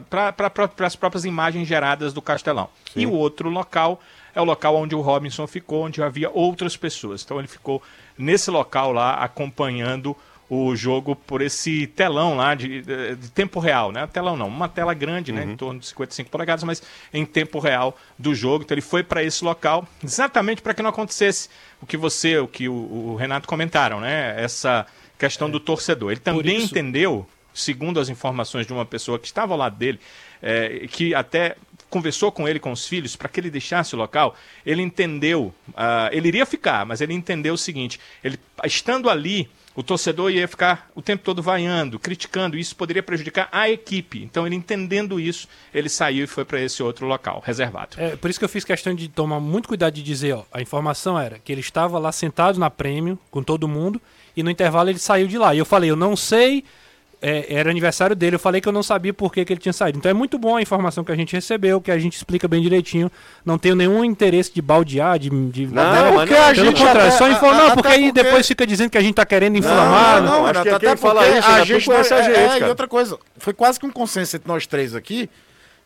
para as próprias imagens geradas do Castelão. E o outro local é o local onde o Robinson ficou, onde havia outras pessoas. Então ele ficou nesse local lá acompanhando o jogo por esse telão lá de, de- tempo real, né? Telão não, uma tela grande, né? Em torno de 55 polegadas, mas em tempo real do jogo. Então ele foi para esse local exatamente para que não acontecesse o que você, o que o, o Renato comentaram, né? Essa questão do torcedor. Ele também isso- entendeu, segundo as informações de uma pessoa que estava ao lado dele, é, que até conversou com ele, com os filhos, para que ele deixasse o local, ele entendeu, ah, ele iria ficar, mas ele entendeu o seguinte, ele estando ali, o torcedor ia ficar o tempo todo vaiando, criticando, e isso poderia prejudicar a equipe. Então, ele entendendo isso, ele saiu e foi para esse outro local, reservado. É, por isso que eu fiz questão de tomar muito cuidado de dizer, ó, a informação era que ele estava lá sentado na prêmio com todo mundo e no intervalo ele saiu de lá. E eu falei, eu não sei, é, era aniversário dele, eu falei que eu não sabia por que, que ele tinha saído. Então é muito bom a informação que a gente recebeu, que a gente explica bem direitinho. Não tenho nenhum interesse de baldear, de. de Não, Até mas porque não, a pelo gente contrário, até- só informar, a- não, porque aí porque- depois fica dizendo que a gente tá querendo inflamar. não, não, acho que Renato, quem até fala porque isso, a gente não- a gente, é, cara. E outra coisa, foi quase que um consenso entre nós três aqui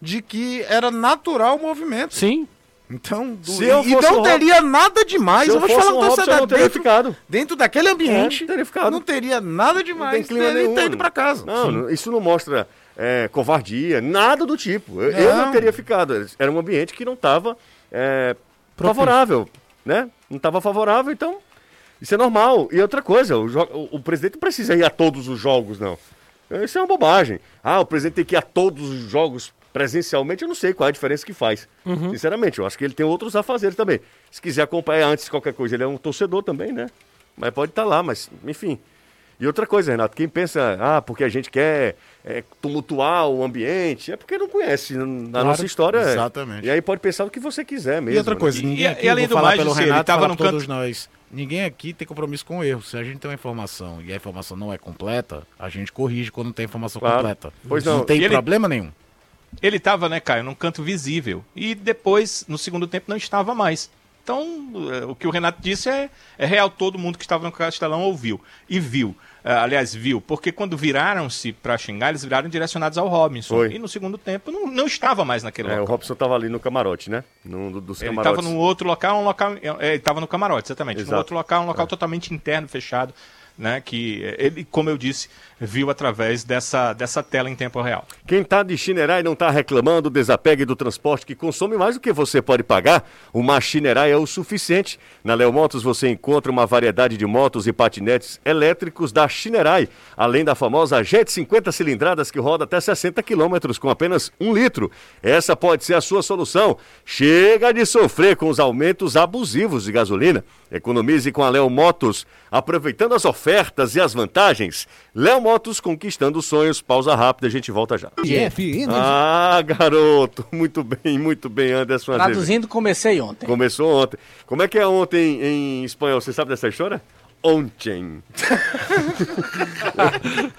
de que era natural o movimento. Sim, Então, do- Se eu e fosse não teria nada demais. Eu eu vou te falar com Robson, não teria dentro, ficado. dentro daquele ambiente, É, teria ficado. não teria nada demais clima dele nenhum. ter ido pra casa. Não, não, isso não mostra é, covardia, nada do tipo. Eu, eu não Não. teria ficado. Era um ambiente que não estava favorável, né? Não estava favorável, então isso é normal. E outra coisa, o, o- o presidente não precisa ir a todos os jogos, não. Isso é uma bobagem. Ah, o presidente tem que ir a todos os jogos presencialmente, eu não sei qual é a diferença que faz. Sinceramente, eu acho que ele tem outros afazeres também. Se quiser acompanhar antes de qualquer coisa, ele é um torcedor também, né? Mas pode estar lá, mas enfim. E outra coisa, Renato, quem pensa, ah, porque a gente quer é, tumultuar o ambiente, é porque não conhece n- a nossa história. é. exatamente. E aí pode pensar o que você quiser mesmo. E outra né? coisa, E- ninguém e- aqui, e além do falar mais, pelo ele Renato, tava falar no todos nós. ninguém aqui tem compromisso com o erro. Se a gente tem uma informação e a informação não é completa, a gente corrige quando tem a informação Claro. completa. Pois não. tem E ele- problema nenhum. Ele estava, né, Caio, num canto visível. E depois, no segundo tempo, não estava mais. Então, eh, o que o Renato disse é, é real. Todo mundo que estava no Castelão ouviu. E viu. Eh, aliás, viu. Porque quando viraram-se para xingar, eles viraram direcionados ao Robinson. Foi. E no segundo tempo, não, não estava mais naquele É, o local. Robson tava ali no camarote, né? Num do- dos Ele camarotes. estava num outro local, um local. é, Ele estava no camarote, exatamente. Exato. No outro local, um local totalmente interno, fechado. Né, que ele, como eu disse, viu através dessa, dessa tela em tempo real. Quem tá de Chinerai não tá reclamando, desapegue do transporte que consome mais do que você pode pagar. Uma Chinerai é o suficiente. Na Leo Motos você encontra uma variedade de motos e patinetes elétricos da Chinerai, além da famosa Jet 50 cilindradas que roda até 60 quilômetros com apenas um litro. Essa pode ser a sua solução. Chega de sofrer com os aumentos abusivos de gasolina. Economize com a Leo Motos, aproveitando as ofertas e as vantagens. Léo Motos conquistando sonhos. Pausa rápida, a gente volta já. FN Ah, garoto. Muito bem, muito bem, Anderson. Traduzindo, comecei ontem. Começou ontem. Como é que é ontem em espanhol? Você sabe dessa história? Ontem.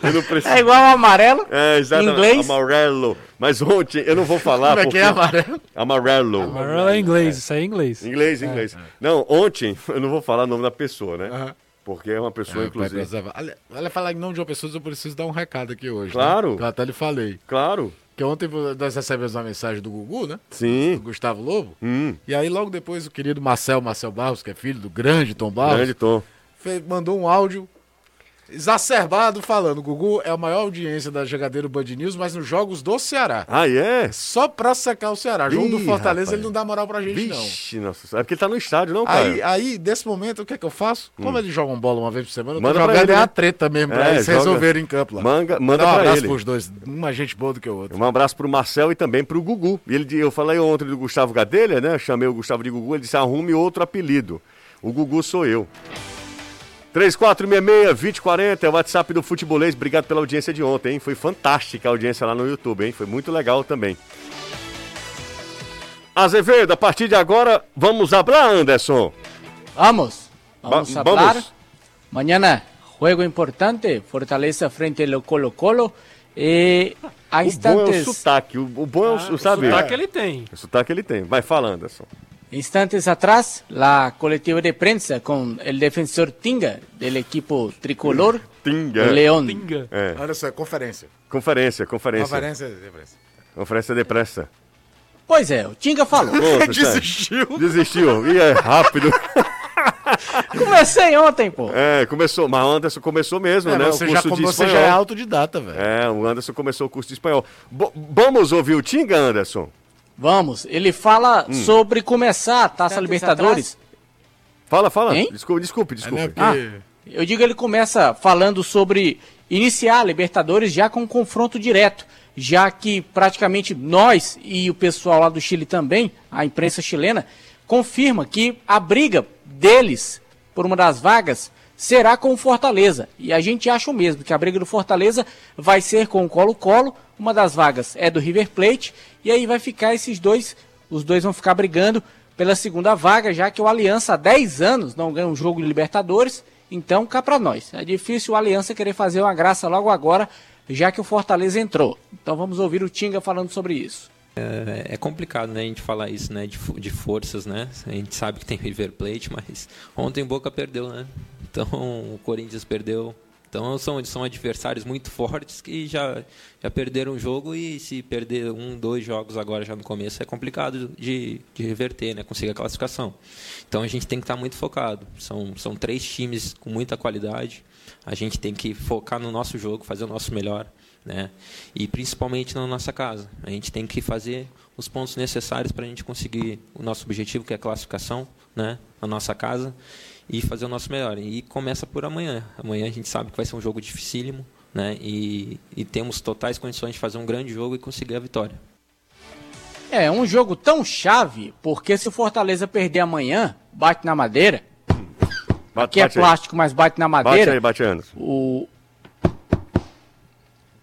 eu não preciso. É igual ao amarelo, É, exatamente. em inglês. Amarelo. Mas ontem eu não vou falar Como é porque... que é amarelo? Amarelo. Amarelo é inglês, isso aí é inglês. Inglês, inglês. Não, ontem eu não vou falar o nome da pessoa, né? Porque é uma pessoa, inclusive. Olha, olha, falar em nome de uma pessoa, eu preciso dar um recado aqui hoje. Claro. Né? Eu até lhe falei. Claro. Que ontem nós recebemos uma mensagem do Gugu, né? Do Sim. Gustavo Lobo. Hum, E aí, logo depois, o querido Marcel, Marcel Barros, que é filho do grande Tom Barros, grande tom. Fez- mandou um áudio exacerbado falando: Gugu é a maior audiência da Jogadeiro Band News, mas nos jogos do Ceará. Ah, é? Só pra secar o Ceará. Jogo do Fortaleza, rapaz. ele não dá moral pra gente, não. Vixe, nossa. senhora. É porque ele tá no estádio, não, cara? Aí, aí, desse momento, o que é que eu faço? Como eles jogam bola uma vez por semana, eu tô Hum. Manda pra jogando ele, é né? a treta mesmo, pra É, eles joga- resolverem em campo lá. Manga, manda um abraço ele. pros dois, uma gente boa do que o outro. Um abraço pro Marcel e também pro Gugu. E ele, eu falei ontem do Gustavo Gadelha, né? Chamei o Gustavo de Gugu, ele disse: arrume outro apelido. O Gugu sou eu. 3466-2040 é o WhatsApp do Futebolês. Obrigado pela audiência de ontem, hein? Foi fantástica a audiência lá no YouTube, hein? Foi muito legal também. Azevedo, a partir de agora, vamos hablar, Anderson. Vamos. Vamos Va- a hablar. vamos. Mañana, juego importante. Fortaleza frente ao Colo-Colo. Eh, a O bom é o instantes, sotaque. O, o bom é o, o sabe? Sotaque ele tem. O sotaque ele tem. Vai falando, Anderson. Instantes atrás, la colectiva de prensa con el defensor Tinga del equipo tricolor, Tinga. León. Pinga. É. Olha só, conferência. Conferência, conferência. Conferência de imprensa. Conferência de pressa. Pois é, o Tinga falou. Pô, Desistiu. Desistiu. E é rápido. Comecei ontem, pô. É, começou. Mas o Anderson começou mesmo, É, né? você o já, curso como de você espanhol. já é autodidata, velho. É, o Anderson começou o curso de espanhol. Bo- vamos ouvir o Tinga, Anderson? Vamos, ele fala Hum. sobre começar a Taça Libertadores. Fala, fala. Hein? Desculpe, desculpe, É, desculpe. né, porque- Ah, eu digo ele começa falando sobre iniciar a Libertadores já com um confronto direto, já que praticamente nós e o pessoal lá do Chile também, a imprensa chilena, confirma que a briga deles por uma das vagas será com o Fortaleza. E a gente acha o mesmo, que a briga do Fortaleza vai ser com o Colo-Colo, uma das vagas é do River Plate, e aí vai ficar esses dois, os dois vão ficar brigando pela segunda vaga, já que o Aliança há 10 anos não ganha um jogo de Libertadores, então cá pra nós. É difícil o Aliança querer fazer uma graça logo agora, já que o Fortaleza entrou. Então vamos ouvir o Tinga falando sobre isso. É, é complicado, né, a gente falar isso, né, de, de forças, né? A gente sabe que tem River Plate, mas ontem Boca perdeu, né? Então o Corinthians perdeu. Então são, são adversários muito fortes que já, já perderam o jogo e se perder um, dois jogos agora já no começo é complicado de, de reverter, né? Conseguir a classificação. Então a gente tem que estar muito focado. São, são três times com muita qualidade. A gente tem que focar no nosso jogo, fazer o nosso melhor né? E principalmente na nossa casa. A gente tem que fazer os pontos necessários para a gente conseguir o nosso objetivo, que é a classificação, né? Na nossa casa e fazer o nosso melhor. E começa por amanhã. Amanhã a gente sabe que vai ser um jogo dificílimo, né? E, e temos totais condições de fazer um grande jogo e conseguir a vitória. É um jogo tão chave, porque se o Fortaleza perder amanhã, bate na madeira, Bate, que é bate aí. plástico, mas bate na Bate madeira, aí, bate Anderson. o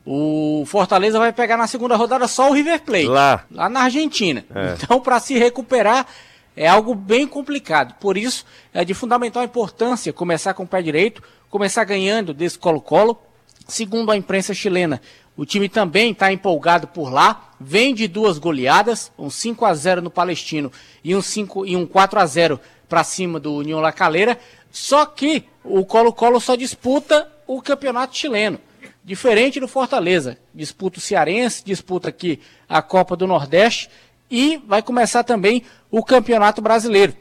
o Fortaleza vai pegar na segunda rodada só o River Plate Lá. lá na Argentina. É. Então para se recuperar é algo bem complicado. Por isso, é de fundamental importância começar com o pé direito, começar ganhando desse Colo-Colo. Segundo a imprensa chilena, o time também está empolgado por lá, vem de duas goleadas, um 5 a 0 no Palestino e um, 5, e um 4 a 0 para cima do União La Calera. Só que o Colo-Colo só disputa o campeonato chileno. Diferente do Fortaleza, disputa o Cearense, disputa aqui a Copa do Nordeste e vai começar também o Campeonato Brasileiro.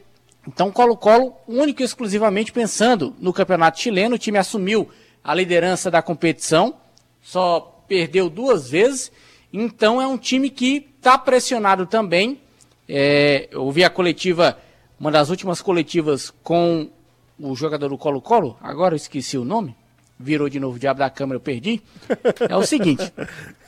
Então, Colo-Colo, único e exclusivamente pensando no Campeonato Chileno, o time assumiu a liderança da competição, só perdeu duas vezes, então é um time que está pressionado também. É, eu vi a coletiva, uma das últimas coletivas com o jogador do Colo-Colo, agora eu esqueci o nome, virou de novo o diabo da câmera, eu perdi. É o seguinte,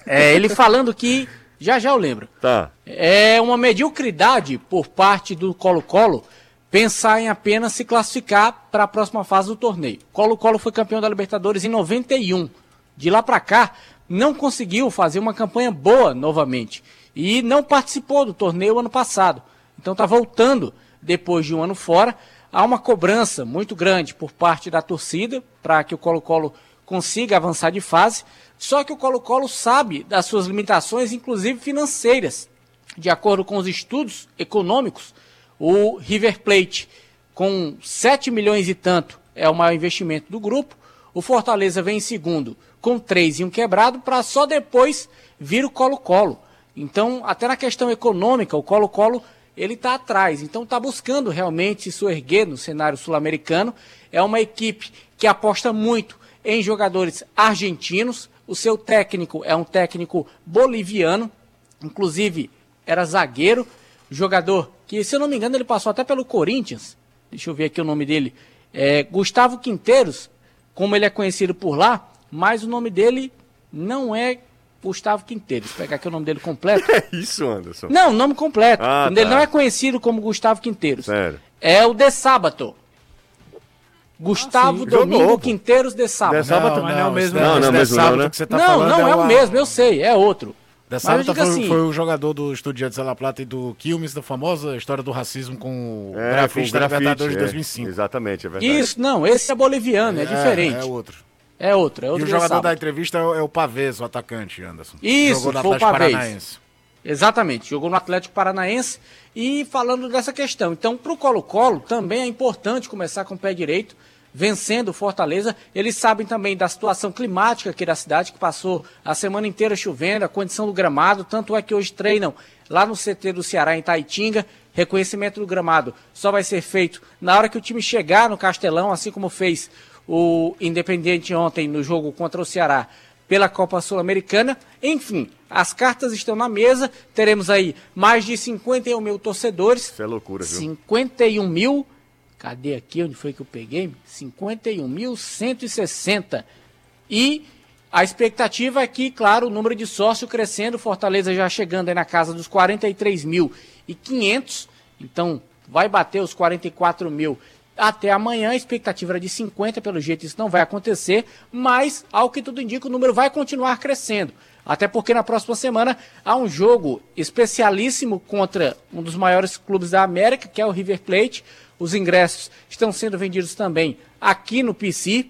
é, ele falando que já já eu lembro. Tá. É uma mediocridade por parte do Colo-Colo pensar em apenas se classificar para a próxima fase do torneio. Colo-Colo foi campeão da Libertadores em 91. De lá para cá, não conseguiu fazer uma campanha boa novamente e não participou do torneio ano passado. Então está voltando depois de um ano fora. Há uma cobrança muito grande por parte da torcida para que o Colo-Colo consiga avançar de fase. Só que o Colo-Colo sabe das suas limitações, inclusive financeiras. De acordo com os estudos econômicos, o River Plate, com 7 milhões e tanto, é o maior investimento do grupo. O Fortaleza vem em segundo, com 3 e um quebrado, para só depois vir o Colo-Colo. Então, até na questão econômica, o Colo-Colo ele está atrás. Então, está buscando realmente se erguer no cenário sul-americano. É uma equipe que aposta muito em jogadores argentinos. O seu técnico é um técnico boliviano, inclusive era zagueiro, jogador que, se eu não me engano, ele passou até pelo Corinthians. Deixa eu ver aqui o nome dele. É Gustavo Quinteiros, como ele é conhecido por lá, mas o nome dele não é Gustavo Quinteiros. Vou pegar aqui o nome dele completo. É isso, Anderson. Não, nome completo. Ah, Ele tá. não é conhecido como Gustavo Quinteiros. Sério. É o De Sábato. Gustavo. Jogou, Domingo. Quinteiros De Sábato. De Sábato- mas não é o mesmo, não, não é o mesmo não, né? que você tá não, não é, o a- mesmo, eu sei, é outro. Eu Sábado digo foi, assim- foi o jogador do Estudiantes de La Plata e do Quilmes, da famosa história do racismo com o É, grafite com grafite, Libertadores de é. 2005. Exatamente, é verdade. Isso, não, esse é boliviano, é, diferente. É outro. É outro, é E outro o De jogador da entrevista é o, é o Pavês, o atacante, Anderson. Isso, Jogou no foi o Pavês. Paranaense. Exatamente, jogou no Atlético Paranaense e falando dessa questão. Então, para o Colo-Colo também é importante começar com o pé direito, vencendo o Fortaleza. Eles sabem também da situação climática aqui da cidade, que passou a semana inteira chovendo, a condição do gramado, tanto é que hoje treinam lá no CT do Ceará, em Taitinga. Reconhecimento do gramado só vai ser feito na hora que o time chegar no Castelão, assim como fez o Independente ontem no jogo contra o Ceará pela Copa Sul-Americana. Enfim, as cartas estão na mesa. Teremos aí mais de 51 mil torcedores. Isso é loucura, viu? 51 mil. Cadê aqui? Onde foi que eu peguei? 51.160. E a expectativa é que, claro, o número de sócios crescendo, Fortaleza já chegando aí na casa dos 43.500. Então, vai bater os 44 mil até amanhã. A expectativa era de 50, pelo jeito isso não vai acontecer, mas, ao que tudo indica, o número vai continuar crescendo. Até porque na próxima semana há um jogo especialíssimo contra um dos maiores clubes da América, que é o River Plate. Os ingressos estão sendo vendidos também aqui no PC.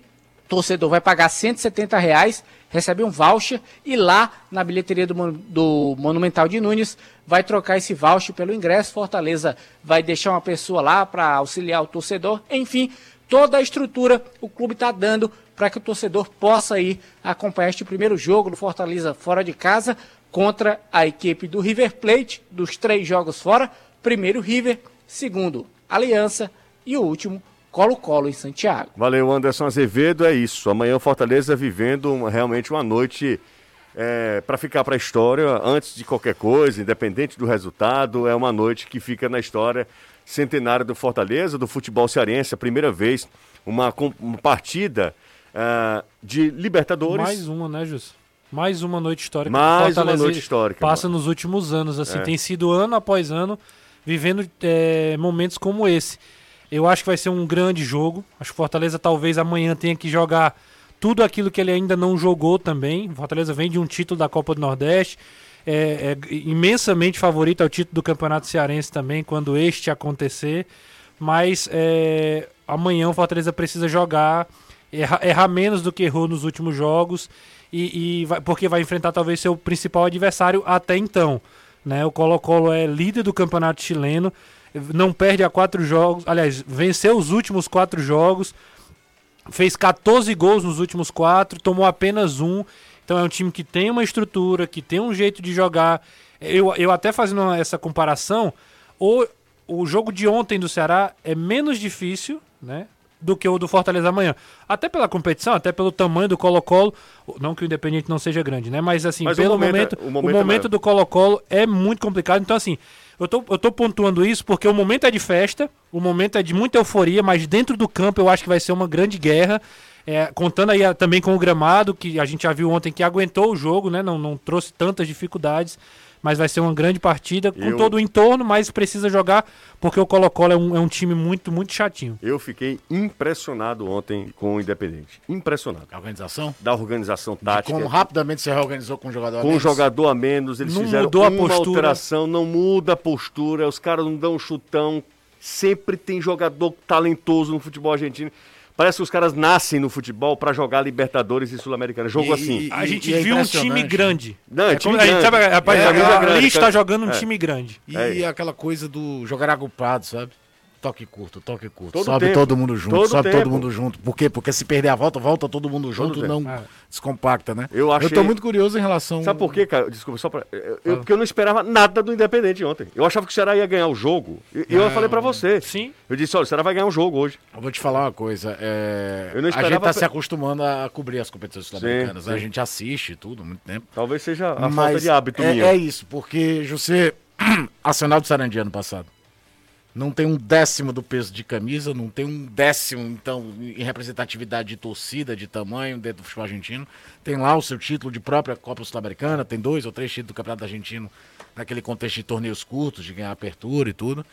Torcedor vai pagar 170 reais, recebe um voucher e lá na bilheteria do, do Monumental de Nunes vai trocar esse voucher pelo ingresso. Fortaleza vai deixar uma pessoa lá para auxiliar o torcedor. Enfim, toda a estrutura o clube está dando para que o torcedor possa ir acompanhar este primeiro jogo do Fortaleza fora de casa contra a equipe do River Plate, dos três jogos fora. Primeiro River, segundo Aliança e o último Colo-Colo em Santiago. Valeu, Anderson Azevedo. É isso. Amanhã o Fortaleza vivendo uma- realmente uma noite para ficar para a história, antes de qualquer coisa, independente do resultado. É uma noite que fica na história centenária do Fortaleza, do futebol cearense. A primeira vez, uma, uma partida ah, de Libertadores. Mais uma, né, Jus? Mais uma noite histórica. Mais uma Fortaleza noite histórica, Passa mano. nos últimos anos, assim. É. Tem sido ano após ano vivendo é, momentos como esse. Eu acho que vai ser um grande jogo. Acho que Fortaleza talvez amanhã tenha que jogar tudo aquilo que ele ainda não jogou também. Fortaleza vem de um título da Copa do Nordeste. é, é imensamente favorito ao título do Campeonato Cearense também, quando este acontecer. Mas é, amanhã o Fortaleza precisa jogar, errar, errar menos do que errou nos últimos jogos, e, e vai, porque vai enfrentar talvez seu principal adversário até então. Né? O Colo-Colo é líder do campeonato chileno, não perde a quatro jogos, aliás, venceu os últimos quatro jogos, fez 14 gols nos últimos quatro, tomou apenas um. Então é um time que tem uma estrutura, que tem um jeito de jogar. Eu, eu até fazendo essa comparação, o, o jogo de ontem do Ceará é menos difícil, né? Do que o do Fortaleza amanhã. Até pela competição, até pelo tamanho do Colo-Colo. Não que o Independente não seja grande, né? Mas assim, Mas o pelo momento é- momento, o o momento momento, é do Colo-Colo é muito complicado. Então, assim, eu tô, eu tô pontuando isso porque o momento é de festa, o momento é de muita euforia, mas dentro do campo eu acho que vai ser uma grande guerra. É, contando aí ah, também com o gramado, que a gente já viu ontem que aguentou o jogo, né? Não, não trouxe tantas dificuldades, mas vai ser uma grande partida com Eu- todo o entorno, mas precisa jogar porque o Colo-Colo é um, é um time muito, muito chatinho. Eu fiquei impressionado ontem com o Independente. Impressionado. A organização? Da organização De tática. como rapidamente se reorganizou com o jogador a Com um menos. jogador a menos, eles Não fizeram mudou a uma postura. alteração, não muda a postura, os caras não dão um chutão. Sempre tem jogador talentoso no futebol argentino. Parece que os caras nascem no futebol pra jogar Libertadores e Sul-Americana. Jogo E- assim. e- A gente e é viu um time grande. Não, é É time como- a gente grande. sabe, rapaz, É, a, a grande, Liz cara. tá jogando um É. time grande. E É. aquela coisa do jogar agrupado, sabe? Toque curto, toque curto. Todo sobe tempo. todo mundo junto, Todo sobe tempo. todo mundo junto. Por quê? Porque se perder a volta, volta todo mundo junto, tempo. não É. descompacta, né? Eu achei- tô muito curioso em relação... Sabe por quê, cara? Desculpa, só pra. eu- eu- porque eu não esperava nada do Independente ontem. Eu achava que o Ceará ia ganhar o jogo. E eu, falei pra você. Sim. Eu disse, olha, o Ceará vai ganhar um jogo hoje. Eu vou te falar uma coisa. é, Eu não a gente esperava tá se acostumando a cobrir as competições sul-americanas. Né? A gente assiste e tudo, muito tempo. Talvez seja a falta Mas de hábito é, minha. é isso, porque José, acionado do Sarandi ano passado. Não tem um décimo do peso de camisa, não tem um décimo, então, em representatividade de torcida, de tamanho dentro do futebol argentino. Tem lá o seu título de própria Copa Sul-Americana, tem dois ou três títulos do Campeonato Argentino naquele contexto de torneios curtos, de ganhar apertura e tudo.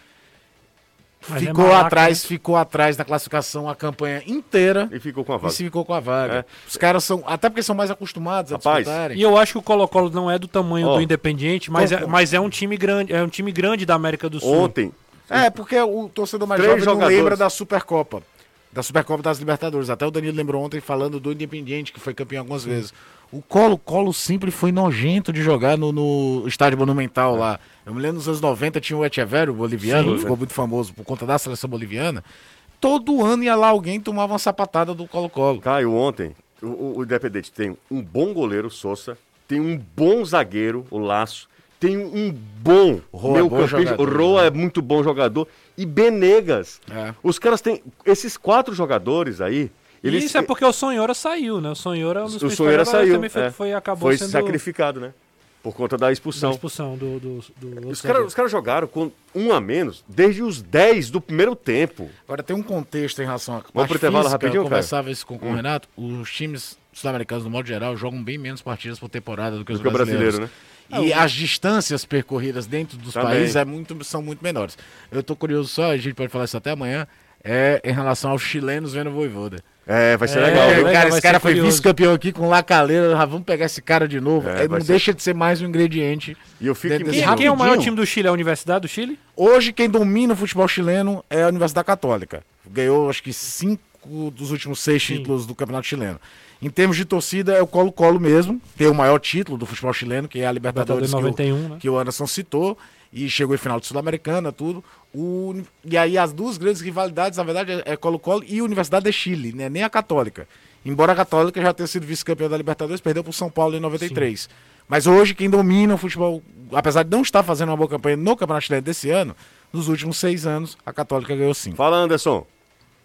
Mas é ficou malaca, atrás, ficou atrás da classificação a campanha inteira E ficou com a e vaga. se ficou com a vaga. É. Os caras são, até porque são mais acostumados a Rapaz, disputarem. E eu acho que o Colo-Colo não é do tamanho Ó. do Independiente, mas é, Concordo. mas é um time grande, é um time grande da América do Sul. Ontem, É, porque o torcedor mais Três jovem não jogadores. lembra da Supercopa. Da Supercopa das Libertadores. Até o Danilo lembrou ontem falando do Independiente, que foi campeão algumas vezes. O Colo-Colo sempre foi nojento de jogar no, no estádio monumental lá. Eu me lembro nos anos 90 tinha o Echeverro, o boliviano, Sim. que ficou muito famoso por conta da seleção boliviana. Todo ano ia lá alguém e tomava uma sapatada do Colo-Colo. Caio, ontem, o, o- o Independente tem um bom goleiro, Sousa, tem um bom zagueiro, o Laço, tem um bom Roa é meio bom campista, jogador, o Roa né? é muito bom jogador, e Benegas. É. Os caras têm, esses quatro jogadores aí, eles... isso é porque o Sonhora saiu, né? O Sonhora é um dos o jogadores, saiu, também foi, é. foi- acabou foi sendo sacrificado, né? Por conta da da expulsão. expulsão do, do, do Os caras zagueiro. os caras jogaram com um a menos desde os 10 do primeiro tempo. Agora tem um contexto em relação a pro parte intervalo física, rapidinho, eu conversava isso com, com o Renato, os times sul-americanos, no modo geral, jogam bem menos partidas por temporada do que os Do que o brasileiros. brasileiro, né? E as distâncias percorridas dentro dos Também. países é muito, são muito menores. Eu tô curioso só, a gente pode falar isso até amanhã, é em relação aos chilenos vendo o Voivoda. É, vai ser É, legal. É, cara, esse cara foi vice-campeão aqui com Lacaleira, já vamos pegar esse cara de novo. É, É, não ser- deixa de ser mais um ingrediente. E eu fico Quem, quem é o maior time do Chile? É a Universidade do Chile? Hoje, quem domina o futebol chileno é a Universidade Católica. Ganhou, acho que, cinco dos últimos seis títulos do Campeonato Chileno. Em termos de torcida, é o Colo-Colo mesmo. Tem o maior título do futebol chileno, que é a Libertadores, Libertadores que, 91, o, né? que o Anderson citou. E chegou em final de Sul-Americana, tudo. O, e aí, as duas grandes rivalidades, na verdade, é é Colo-Colo e Universidade de Chile, né? nem a Católica. Embora a Católica já tenha sido vice-campeã da Libertadores, perdeu para o São Paulo em 93. Mas hoje, quem domina o futebol, apesar de não estar fazendo uma boa campanha no Campeonato Chileno desse ano, nos últimos seis anos, a Católica ganhou sim. Fala, Anderson.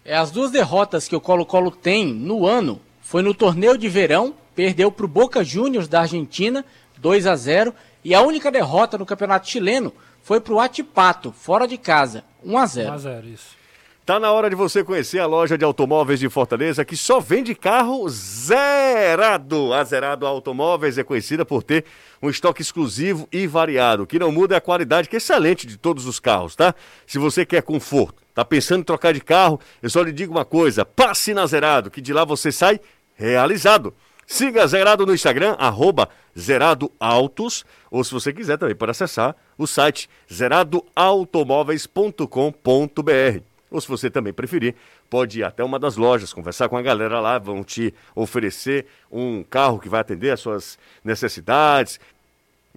É, as duas derrotas que o Colo-Colo tem no ano foi no torneio de verão, perdeu para o Boca Juniors da Argentina, 2 a 0 e a única derrota no campeonato chileno foi para o Atipato, fora de casa, 1 a 0 1x0, isso. Tá na hora de você conhecer a loja de automóveis de Fortaleza que só vende carro zerado. A Zerado Automóveis é conhecida por ter um estoque exclusivo e variado. O que não muda é a qualidade, que é excelente de todos os carros, tá? Se você quer conforto, tá pensando em trocar de carro, eu só lhe digo uma coisa: passe na Zerado, que de lá você sai realizado. Siga Zerado no Instagram, arroba ou se você quiser também pode acessar o site zeradoautomóveis.com.br. Ou se você também preferir, pode ir até uma das lojas, conversar com a galera lá, vão te oferecer um carro que vai atender às suas necessidades,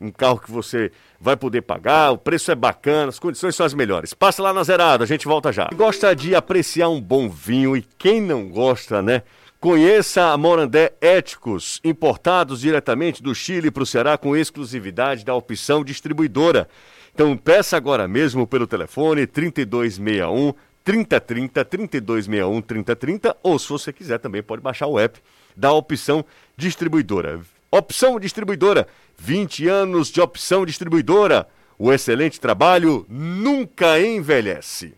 um carro que você vai poder pagar, o preço é bacana, as condições são as melhores. Passa lá na Zerado, a gente volta já. Gosta de apreciar um bom vinho e quem não gosta, né? Conheça a Morandé Éticos, importados diretamente do Chile para o Ceará com exclusividade da opção distribuidora. Então peça agora mesmo pelo telefone 3261 3030 3261 3030 ou se você quiser também pode baixar o app da opção distribuidora. Opção distribuidora, 20 anos de opção distribuidora. O excelente trabalho nunca envelhece.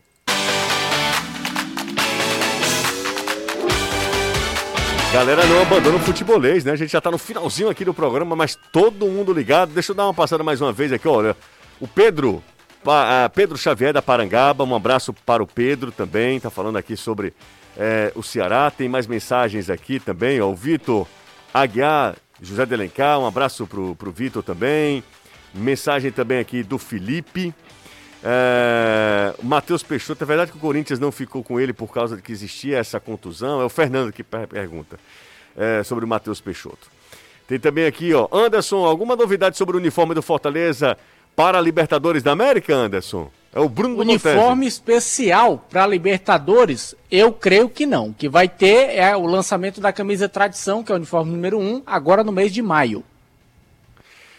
Galera, não abandona o futebolês, né? A gente já tá no finalzinho aqui do programa, mas todo mundo ligado. Deixa eu dar uma passada mais uma vez aqui, olha. O Pedro, pa, uh, Pedro Xavier da Parangaba, um abraço para o Pedro também, tá falando aqui sobre é, o Ceará. Tem mais mensagens aqui também, ó. O Vitor Aguiar, José de Alencar, um abraço pro, pro Vitor também. Mensagem também aqui do Felipe. É, Matheus Peixoto, é verdade que o Corinthians não ficou com ele por causa de que existia essa contusão? É o Fernando que pergunta é, sobre o Matheus Peixoto. Tem também aqui, ó, Anderson, alguma novidade sobre o uniforme do Fortaleza para a Libertadores da América, Anderson? É o Bruno Uniforme especial para Libertadores, eu creio que não. O que vai ter é o lançamento da camisa tradição, que é o uniforme número 1, agora no mês de maio.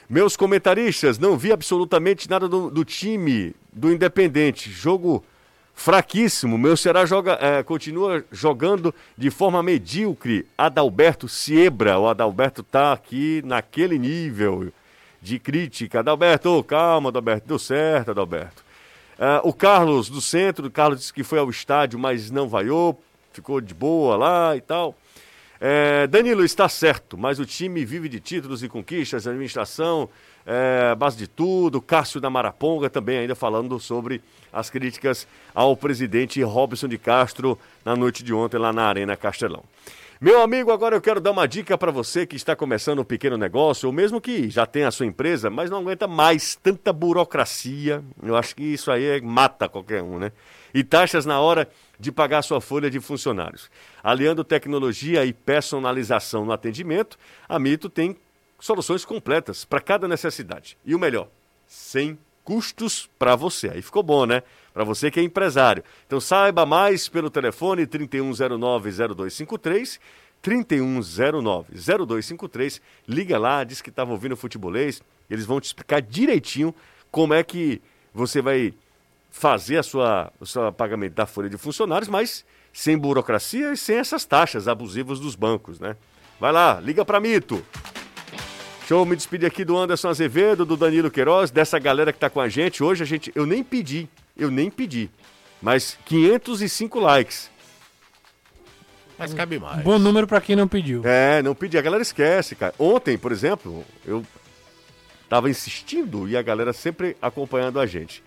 Meus comentaristas, não vi absolutamente nada do, do time do Independente. Jogo fraquíssimo. Meu Ceará joga, é, continua jogando de forma medíocre. Adalberto Siebra. O Adalberto tá aqui naquele nível de crítica. Adalberto, calma, Adalberto. Deu certo, Adalberto. É, o Carlos do centro, o Carlos disse que foi ao estádio, mas não vaiou, ficou de boa lá e tal. É, Danilo está certo, mas o time vive de títulos e conquistas, administração, é, base de tudo. Cássio da Maraponga também ainda falando sobre as críticas ao presidente Robson de Castro na noite de ontem lá na Arena Castelão. Meu amigo, agora eu quero dar uma dica para você que está começando um pequeno negócio, ou mesmo que já tem a sua empresa, mas não aguenta mais tanta burocracia. Eu acho que isso aí é, mata qualquer um, né? E taxas na hora de pagar sua folha de funcionários. Aliando tecnologia e personalização no atendimento, a Mito tem soluções completas para cada necessidade. E o melhor, sem custos para você. Aí ficou bom, né? Para você que é empresário. Então saiba mais pelo telefone 3109-0253. 3109-0253. Liga lá, diz que estava ouvindo futebolês. Eles vão te explicar direitinho como é que você vai fazer a sua, o seu pagamento da folha de funcionários, mas sem burocracia e sem essas taxas abusivas dos bancos, né? Vai lá, liga para Mito. Deixa eu me despedir aqui do Anderson Azevedo, do Danilo Queiroz, dessa galera que está com a gente. Hoje a gente, eu nem pedi, eu nem pedi, mas 505 likes. Mas cabe mais. Bom número para quem não pediu. É, não pedi. A galera esquece, cara. Ontem, por exemplo, eu tava insistindo e a galera sempre acompanhando a gente.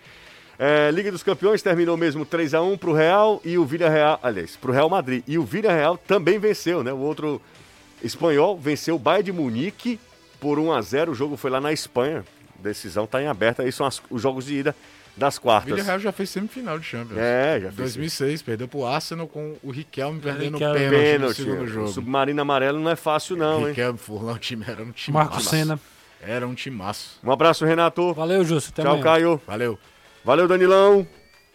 É, Liga dos Campeões terminou mesmo 3 a 1 pro Real e o Villarreal, aliás, pro Real Madrid. E o Villarreal também venceu, né? O outro espanhol venceu o Bayern de Munique por 1 a 0 O jogo foi lá na Espanha. Decisão está em aberta. Aí são as, os jogos de ida das quartas. O Villarreal já fez semifinal de Champions. É, já fez. 2006, perdeu pro Arsenal com o Riquelme perdendo o pênalti, Pênalti. no segundo jogo. O submarino amarelo não é fácil, não, o hein? Riquelme Furlan, o time era um time Marco Senna. Era um timaço. Um abraço, Renato. Valeu, Justo. Tchau, amanhã. Caio. Valeu. Valeu, Danilão.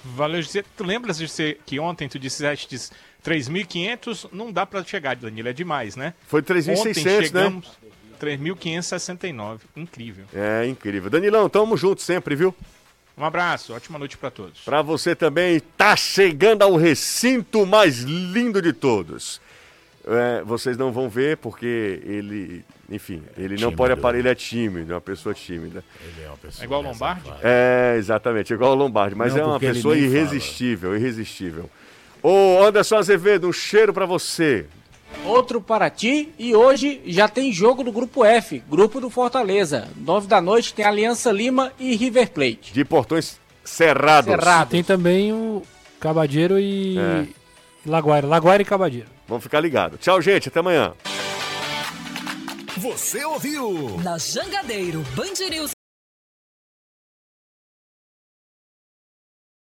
Valeu, José. Tu lembras de ser que ontem tu disseste 3.500? Não dá pra chegar, Danilo, é demais, né? Foi Ontem 3.600, né? chegamos 3.569. Incrível. É incrível. Danilão, tamo junto sempre, viu? Um abraço, ótima noite pra todos. Pra você também, tá chegando ao recinto mais lindo de todos. É, vocês não vão ver porque ele, enfim, ele não Tímido. pode aparecer, ele é tímido, é uma pessoa tímida. Ele é uma pessoa É igual o Lombardi? É, exatamente, igual o Lombardi, mas Não, é uma pessoa irresistível, irresistível. Ô, Anderson Azevedo, um cheiro pra você. Outro para ti e hoje já tem jogo do grupo F, grupo do Fortaleza. Nove da noite tem Aliança Lima e River Plate. De portões cerrados. Cerrado. Tem também o Cabadeiro e É. Laguaira. Laguaira e Cabadeiro. Vamos ficar ligados. Tchau, gente, até amanhã. Você ouviu? Na Jangadeiro Band News